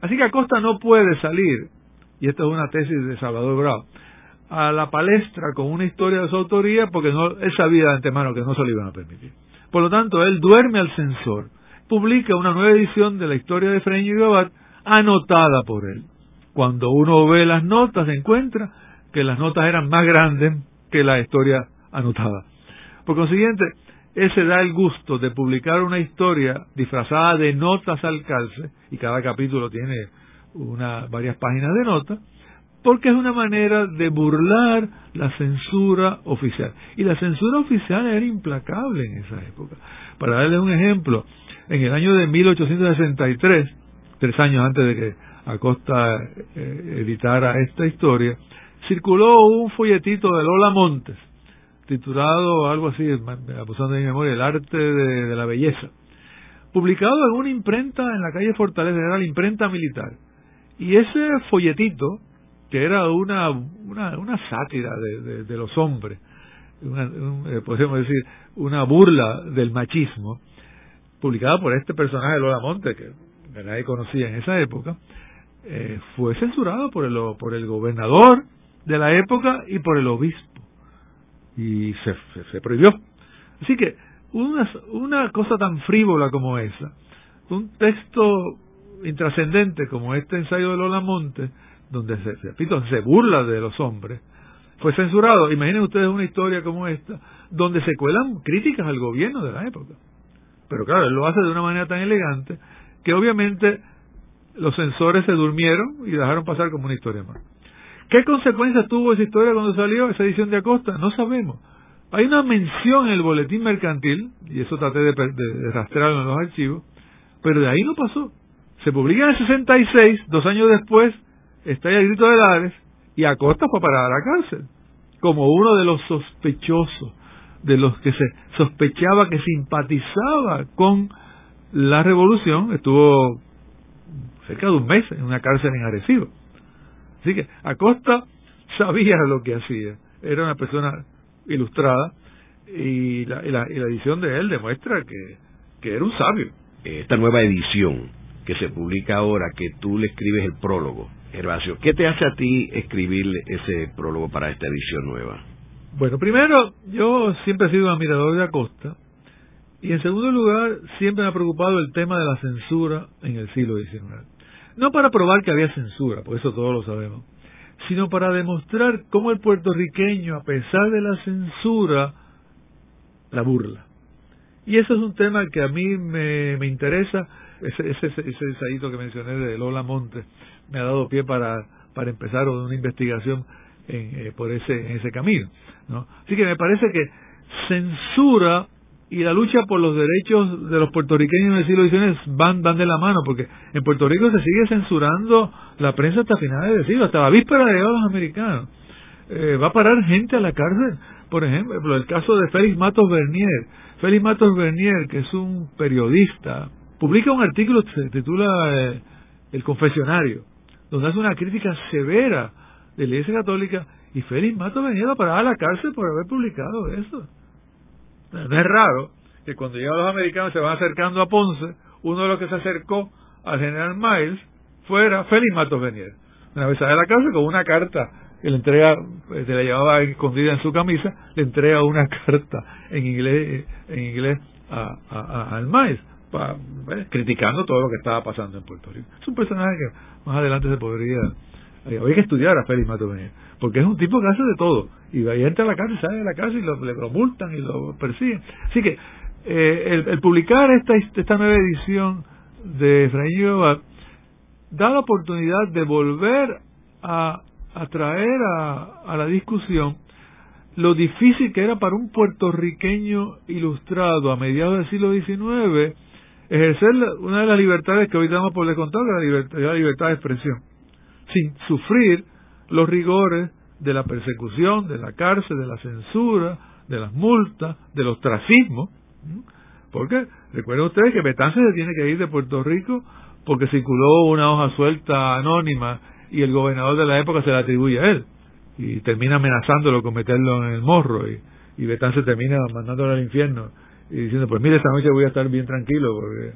Así que Acosta no puede salir, y esta es una tesis de Salvador Bravo, a la palestra con una historia de su autoría porque no, él sabía de antemano que no se lo iban a permitir. Por lo tanto, él duerme al censor, publica una nueva edición de la historia de Freño y anotada por él. Cuando uno ve las notas, encuentra que las notas eran más grandes que la historia anotada. Por consiguiente, él se da el gusto de publicar una historia disfrazada de notas al calce, y cada capítulo tiene una, varias páginas de notas, porque es una manera de burlar la censura oficial. Y la censura oficial era implacable en esa época. Para darles un ejemplo, en el año de 1863, tres años antes de que Acosta eh, editara esta historia, circuló un folletito de Lola Montes, titulado algo así, abusando de mi memoria, El arte de, de la belleza, publicado en una imprenta en la calle Fortaleza, era la imprenta militar. Y ese folletito que era una, una, una sátira de, de, los hombres, una, eh, podemos decir, una burla del machismo, publicada por este personaje Lola Monte, que nadie conocía en esa época, eh, fue censurado por el, por el gobernador de la época y por el obispo. Y se, se, prohibió. Así que una, una cosa tan frívola como esa, un texto intrascendente como este ensayo de Lola Monte, donde se, repito, se burla de los hombres, fue censurado. Imaginen ustedes una historia como esta, donde se cuelan críticas al gobierno de la época. Pero claro, él lo hace de una manera tan elegante que obviamente los censores se durmieron y dejaron pasar como una historia más. ¿Qué consecuencias tuvo esa historia cuando salió esa edición de Acosta? No sabemos. Hay una mención en el boletín mercantil, y eso traté de, de rastrearlo en los archivos, pero de ahí no pasó. Se publica en el 66, dos años después, ahí el grito de Lares y Acosta fue para la cárcel como uno de los sospechosos, de los que se sospechaba que simpatizaba con la revolución, estuvo cerca de un mes en una cárcel en Arecibo. Así que Acosta sabía lo que hacía, era una persona ilustrada y la, y la, edición de él demuestra que, que era un sabio. Esta nueva edición que se publica ahora, que tú le escribes el prólogo, Gervasio, ¿qué te hace a ti escribir ese prólogo para esta edición nueva? Bueno, primero, yo siempre he sido un admirador de Acosta, y en segundo lugar, siempre me ha preocupado el tema de la censura en el siglo XIX. No para probar que había censura, por eso todos lo sabemos, sino para demostrar cómo el puertorriqueño, a pesar de la censura, la burla. Y eso es un tema que a mí me, me interesa, ese, ese, ese ensayito que mencioné de Lola Monte, me ha dado pie para, para empezar una investigación en, eh, por ese, en ese camino. ¿no? Así que me parece que censura y la lucha por los derechos de los puertorriqueños en el siglo XIX van, van de la mano, porque en Puerto Rico se sigue censurando la prensa hasta finales del siglo, hasta la víspera de los americanos. Eh, va a parar gente a la cárcel, por ejemplo, el caso de Félix Matos Bernier. Félix Matos Bernier, que es un periodista, publica un artículo que se titula eh, El confesionario, donde hace una crítica severa de la Iglesia Católica y Félix Mato venía a parar a la cárcel por haber publicado eso. No es raro que cuando llegan los americanos se van acercando a Ponce, uno de los que se acercó al general Miles fuera Félix Matos Venier. Una vez sale de la cárcel con una carta que le entrega, eh, se la llevaba escondida en su camisa, le entrega una <laughs> carta en inglés, en inglés a, al Miles, eh, criticando todo lo que estaba pasando en Puerto Rico. Es un personaje que más adelante se podría, eh, había que estudiar a Félix Venier, porque es un tipo que hace de todo, y ahí entra a la cárcel, sale de la cárcel y lo, le, multan y lo persiguen. Así que el, el, publicar esta, esta nueva edición de Efraín da la oportunidad de volver a, traer a, la discusión lo difícil que era para un puertorriqueño ilustrado a mediados del siglo XIX ejercer una de las libertades que hoy damos por descontado, la libertad, la libertad de expresión, sin sufrir los rigores de la persecución, de la cárcel, de la censura, de las multas, del ostracismo. Porque recuerden ustedes que Betance se tiene que ir de Puerto Rico porque circuló una hoja suelta anónima y el gobernador de la época se la atribuye a él. Y termina amenazándolo con meterlo en el morro y, y se termina mandándolo al infierno y diciendo pues mire esta noche voy a estar bien tranquilo porque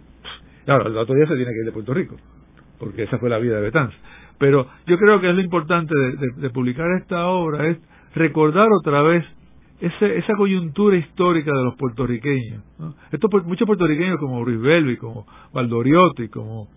claro el otro día se tiene que ir de Puerto Rico porque esa fue la vida de Betance pero yo creo que es lo importante de, publicar esta obra es recordar otra vez ese, esa coyuntura histórica de los puertorriqueños. Estos, muchos puertorriqueños como Ruiz Belvi, como Valdoriotti, como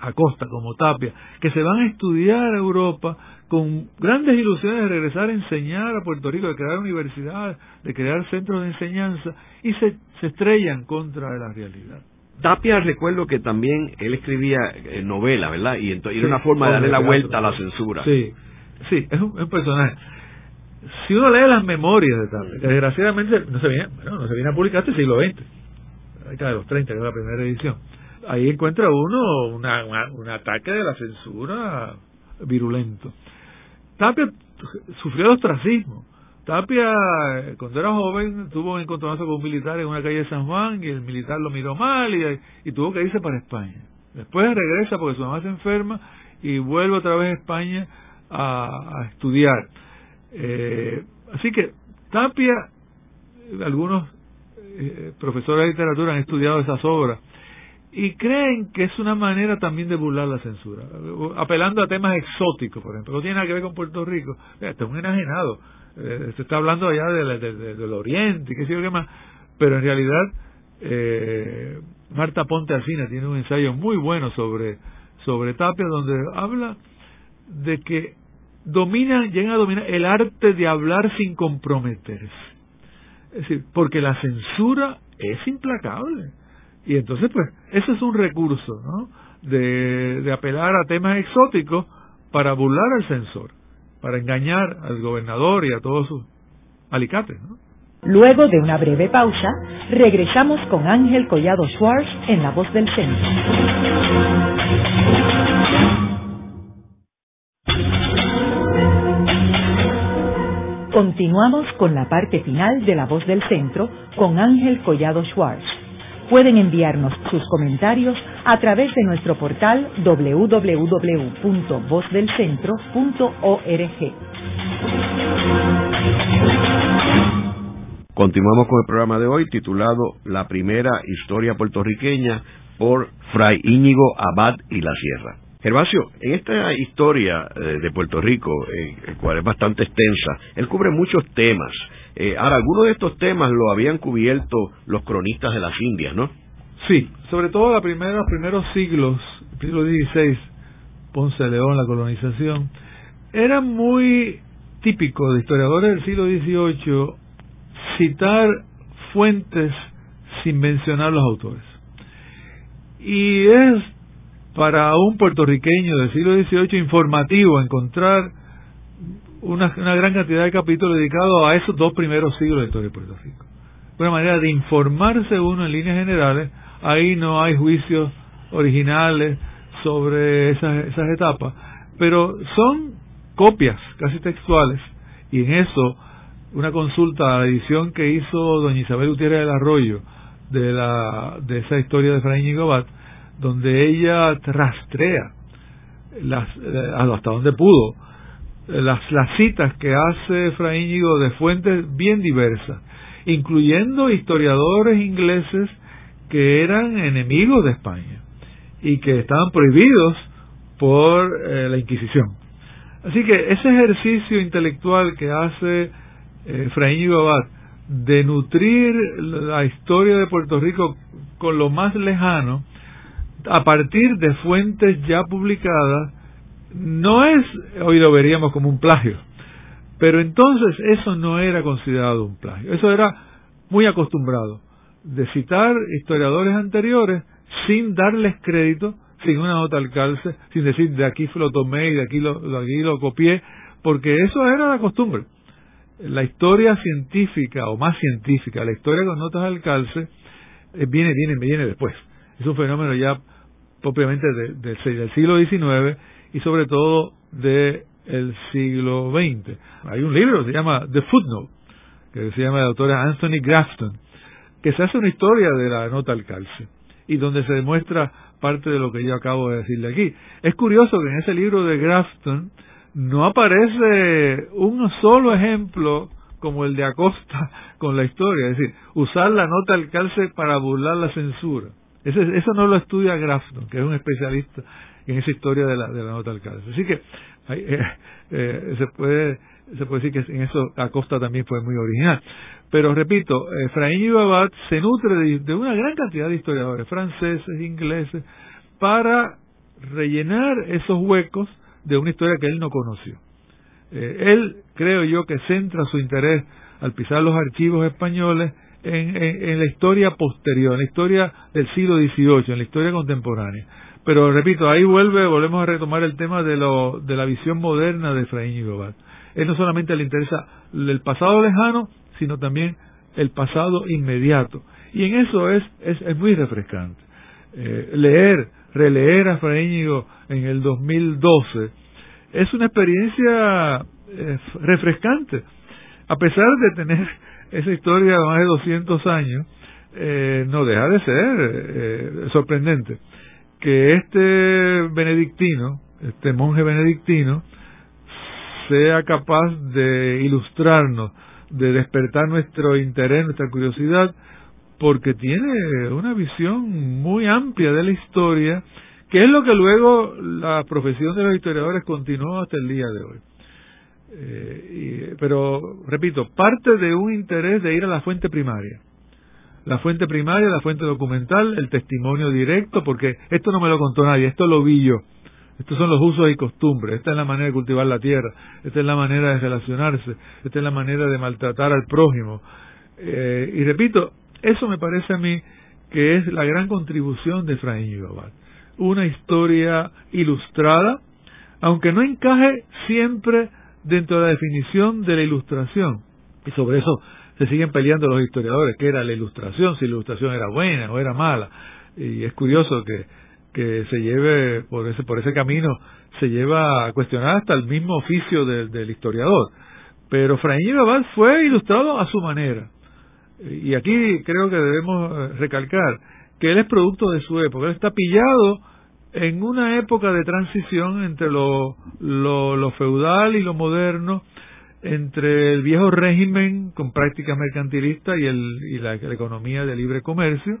Acosta, como Tapia, que se van a estudiar a Europa con grandes ilusiones de regresar a enseñar a Puerto Rico, de crear universidades, de crear centros de enseñanza, y se, se estrellan contra la realidad. Tapia recuerdo que también él escribía eh, novela, ¿verdad? Y, entonces, era una forma de darle la vuelta a la censura. Sí, sí, es un, personaje. Si uno lee las memorias de Tapia, que desgraciadamente no se viene, bueno, no se viene a publicar hasta el siglo XX, la de los 30, que es la primera edición ahí encuentra uno una, un ataque de la censura virulento. Tapia sufrió el ostracismo. Tapia, cuando era joven, tuvo un encontronazo con un militar en una calle de San Juan y el militar lo miró mal y, tuvo que irse para España. Después regresa porque su mamá se enferma y vuelve otra vez a España a, estudiar. Eh, así que Tapia, algunos eh, profesores de literatura han estudiado esas obras y creen que es una manera también de burlar la censura, apelando a temas exóticos, por ejemplo, no tiene nada que ver con Puerto Rico, este es un enajenado, eh, se está hablando allá del Oriente y qué sé yo qué más, pero en realidad eh, Marta Ponte Alcina tiene un ensayo muy bueno sobre, sobre Tapia donde habla de que domina, llega a dominar el arte de hablar sin comprometerse. Es decir, porque la censura es implacable y entonces, pues, eso es un recurso, ¿no? De, apelar a temas exóticos para burlar al censor, para engañar al gobernador y a todos sus alicates, ¿no? Luego de una breve pausa, regresamos con Ángel Collado Schwartz en La Voz del Centro. Continuamos con la parte final de La Voz del Centro con Ángel Collado Schwartz pueden enviarnos sus comentarios a través de nuestro portal www.vozdelcentro.org. Continuamos con el programa de hoy titulado La primera historia puertorriqueña por Fray Íñigo Abad y la Sierra. Gervasio, en esta historia eh, de Puerto Rico, eh, el cual es bastante extensa, él cubre muchos temas. Eh, ahora, algunos de estos temas lo habían cubierto los cronistas de las Indias, ¿no? Sí, sobre todo los primeros siglos, siglo XVI, Ponce de León, la colonización, era muy típico de historiadores del siglo XVIII citar fuentes sin mencionar los autores. Y es para un puertorriqueño del siglo XVIII informativo encontrar una, una gran cantidad de capítulos dedicados a esos dos primeros siglos de historia de Puerto Rico. Una manera de informarse uno en líneas generales, ahí no hay juicios originales sobre esas, etapas, pero son copias casi textuales y en eso una consulta a la edición que hizo doña Isabel Gutiérrez del Arroyo de, la, de esa historia de Fray Gobat, donde ella rastrea las, eh, hasta donde pudo, las, las citas que hace Fraíñigo de fuentes bien diversas, incluyendo historiadores ingleses que eran enemigos de España y que estaban prohibidos por eh, la Inquisición. Así que ese ejercicio intelectual que hace eh, Abad de nutrir la historia de Puerto Rico con lo más lejano, a partir de fuentes ya publicadas, no es, hoy lo veríamos como un plagio, pero entonces eso no era considerado un plagio, eso era muy acostumbrado, de citar historiadores anteriores sin darles crédito, sin una nota al calce, sin decir de aquí lo tomé y de aquí lo, de aquí lo copié, porque eso era la costumbre. La historia científica o más científica, la historia con notas al calce, eh, viene, viene, viene después. Es un fenómeno ya propiamente del siglo XIX y sobre todo del siglo XX. Hay un libro que se llama The Footnote, que se llama la autora Anthony Grafton, que se hace una historia de la nota al calce y donde se demuestra parte de lo que yo acabo de decirle aquí. Es curioso que en ese libro de Grafton no aparece un solo ejemplo como el de Acosta <laughs> con la historia, es decir, usar la nota al calce para burlar la censura. eso no lo estudia Grafton, que es un especialista en esa historia de la, de la nota calce. Así que eh, eh, se puede se puede decir que en eso Acosta también fue muy original. Pero repito, Efraín Abad se nutre de, una gran cantidad de historiadores franceses, ingleses, para rellenar esos huecos de una historia que él no conoció. Eh, él, creo yo, que centra su interés al pisar los archivos españoles en, en, la historia posterior, en la historia del siglo XVIII, en la historia contemporánea. Pero repito, ahí vuelve, volvemos a retomar el tema de, lo, de la visión moderna de Efraín Igobat. Él no solamente le interesa el pasado lejano, sino también el pasado inmediato. Y en eso es, es, muy refrescante. Eh, leer, releer a Fraíñigo en el 2012 es una experiencia eh, refrescante. A pesar de tener <laughs> esa historia de más de 200 años, eh, no deja de ser sorprendente que este benedictino, este monje benedictino, sea capaz de ilustrarnos, de despertar nuestro interés, nuestra curiosidad, porque tiene una visión muy amplia de la historia, que es lo que luego la profesión de los historiadores continuó hasta el día de hoy. Eh, pero, repito, parte de un interés de ir a la fuente primaria. La fuente primaria, la fuente documental, el testimonio directo, porque esto no me lo contó nadie, esto lo vi yo. Estos son los usos y costumbres, esta es la manera de cultivar la tierra, esta es la manera de relacionarse, esta es la manera de maltratar al prójimo. Eh, y repito, eso me parece a mí que es la gran contribución de Efraín Abad. Una historia ilustrada, aunque no encaje siempre dentro de la definición de la ilustración. Y sobre eso se siguen peleando los historiadores, qué era la ilustración, si la ilustración era buena o era mala. Y es curioso que que se lleve por ese, por ese camino, se lleva a cuestionar hasta el mismo oficio del historiador. Pero Fraín Abad fue ilustrado a su manera. Y aquí creo que debemos eh, recalcar que él es producto de su época. Él está pillado en una época de transición entre lo, lo, feudal y lo moderno, entre el viejo régimen con prácticas mercantilistas y, el, y la economía de libre comercio,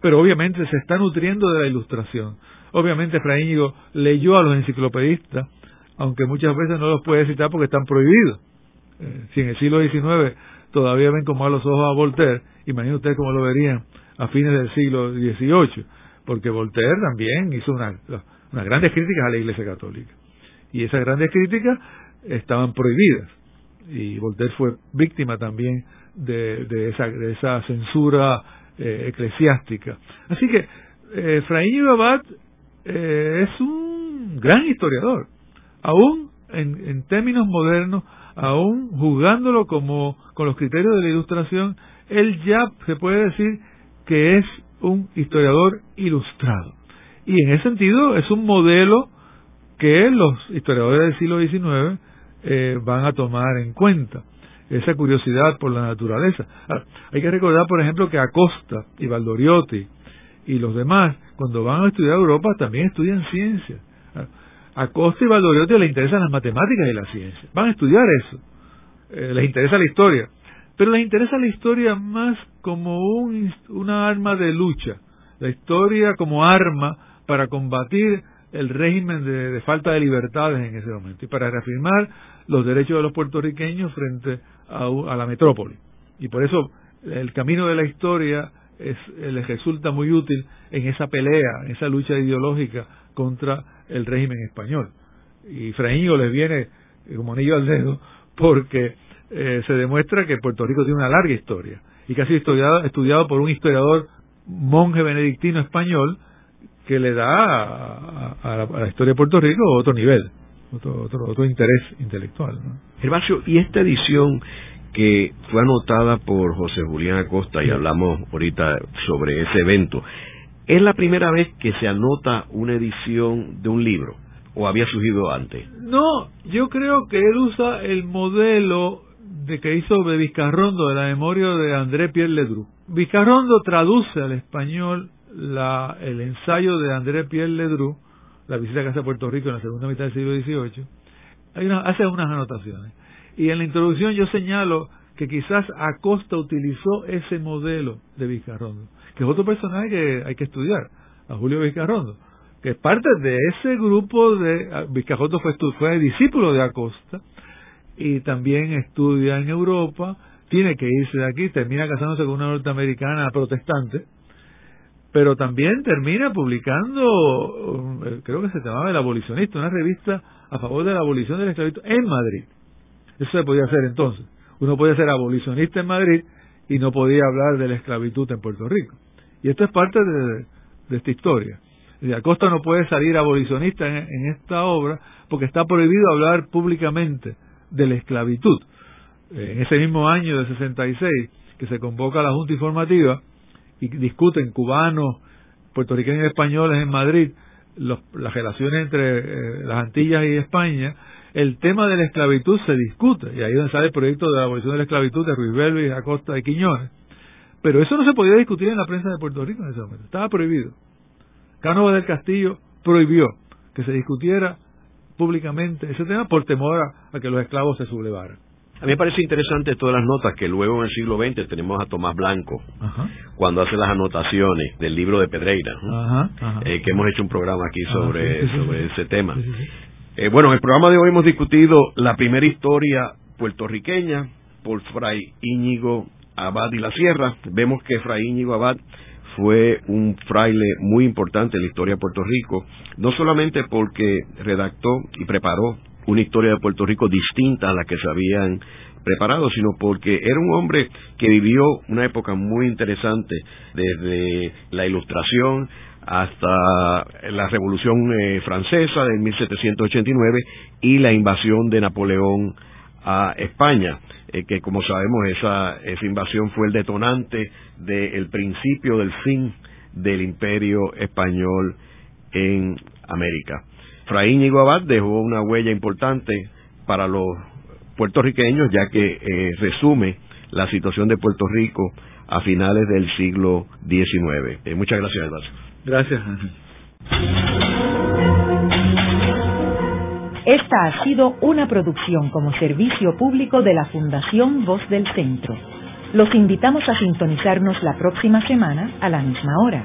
pero obviamente se está nutriendo de la ilustración. Obviamente Íñigo leyó a los enciclopedistas, aunque muchas veces no los puede citar porque están prohibidos. Eh, si en el siglo XIX todavía ven con malos ojos a Voltaire, imaginen ustedes cómo lo verían a fines del siglo XVIII, porque Voltaire también hizo unas grandes críticas a la Iglesia Católica. Y esas grandes críticas estaban prohibidas. Y Voltaire fue víctima también de, de, esa, de esa censura eh, eclesiástica. Así que eh, Efraín Abad eh, es un gran historiador, aún en, términos modernos, aún juzgándolo como con los criterios de la ilustración, él ya se puede decir que es un historiador ilustrado. Y en ese sentido es un modelo que los historiadores del siglo XIX van a tomar en cuenta esa curiosidad por la naturaleza. hay que recordar, por ejemplo, que Acosta y Valdoriotti y los demás, cuando van a estudiar Europa, también estudian ciencia. a Costa y Valdoriotti les interesan las matemáticas y la ciencia. Van a estudiar eso. Eh, les interesa la historia. Pero les interesa la historia más como un, una arma de lucha. La historia como arma para combatir el régimen de, falta de libertades en ese momento y para reafirmar los derechos de los puertorriqueños frente a, la metrópoli. Y por eso el camino de la historia es, les resulta muy útil en esa pelea, en esa lucha ideológica contra el régimen español. Y Fraíño les viene como anillo al dedo porque eh, se demuestra que Puerto Rico tiene una larga historia y que ha sido estudiado por un historiador monje benedictino español que le da a, la, historia de Puerto Rico otro nivel, otro, otro, interés intelectual. Gervasio, y esta edición que fue anotada por José Julián Acosta y hablamos ahorita sobre ese evento, ¿es la primera vez que se anota una edición de un libro o había surgido antes? No, yo creo que él usa el modelo de que hizo de Vizcarrondo de la memoria de André Pierre Ledru. Vizcarrondo traduce al español la, el ensayo de André Pierre Ledru, la visita que hace a Puerto Rico en la segunda mitad del siglo XVIII, hay hace unas anotaciones. Y en la introducción yo señalo que quizás Acosta utilizó ese modelo de Vizcarrondo, que es otro personaje que hay que estudiar, a Julio Vizcarrondo, que es parte de ese grupo de... Vizcarrondo fue, fue discípulo de Acosta y también estudia en Europa, tiene que irse de aquí, termina casándose con una norteamericana protestante, pero también termina publicando, eh, creo que se llamaba El Abolicionista, una revista a favor de la abolición de la esclavitud en Madrid. Eso se podía hacer entonces. Uno podía ser abolicionista en Madrid y no podía hablar de la esclavitud en Puerto Rico. Y esto es parte de, esta historia. Y Acosta no puede salir abolicionista en, esta obra porque está prohibido hablar públicamente de la esclavitud. En ese mismo año de 66 que se convoca la Junta Informativa, y discuten cubanos, puertorriqueños y españoles en Madrid las relaciones entre eh, las Antillas y España, el tema de la esclavitud se discute, y ahí es donde sale el proyecto de la abolición de la esclavitud de Ruiz Belvis, Acosta y Quiñones. Pero eso no se podía discutir en la prensa de Puerto Rico en ese momento, estaba prohibido. Cánovas del Castillo prohibió que se discutiera públicamente ese tema por temor a que los esclavos se sublevaran. A mí me parece interesante todas las notas que luego en el siglo XX tenemos a Tomás Blanco, cuando hace las anotaciones del libro de Pedreira, eh, que hemos hecho un programa aquí ah, sobre, sobre ese tema. Eh, bueno, en el programa de hoy hemos discutido la primera historia puertorriqueña por Fray Íñigo Abad y la Sierra. Vemos que Fray Íñigo Abad fue un fraile muy importante en la historia de Puerto Rico, no solamente porque redactó y preparó una historia de Puerto Rico distinta a la que se habían preparado, sino porque era un hombre que vivió una época muy interesante, desde la Ilustración hasta la Revolución eh, Francesa de 1789 y la invasión de Napoleón a España, eh, que como sabemos esa, esa invasión fue el detonante del principio del fin del imperio español en América. Fray Íñigo Abad dejó una huella importante para los puertorriqueños, ya que eh, resume la situación de Puerto Rico a finales del siglo XIX. Eh, muchas gracias, Gervasio. Gracias. Esta ha sido una producción como servicio público de la Fundación Voz del Centro. Los invitamos a sintonizarnos la próxima semana a la misma hora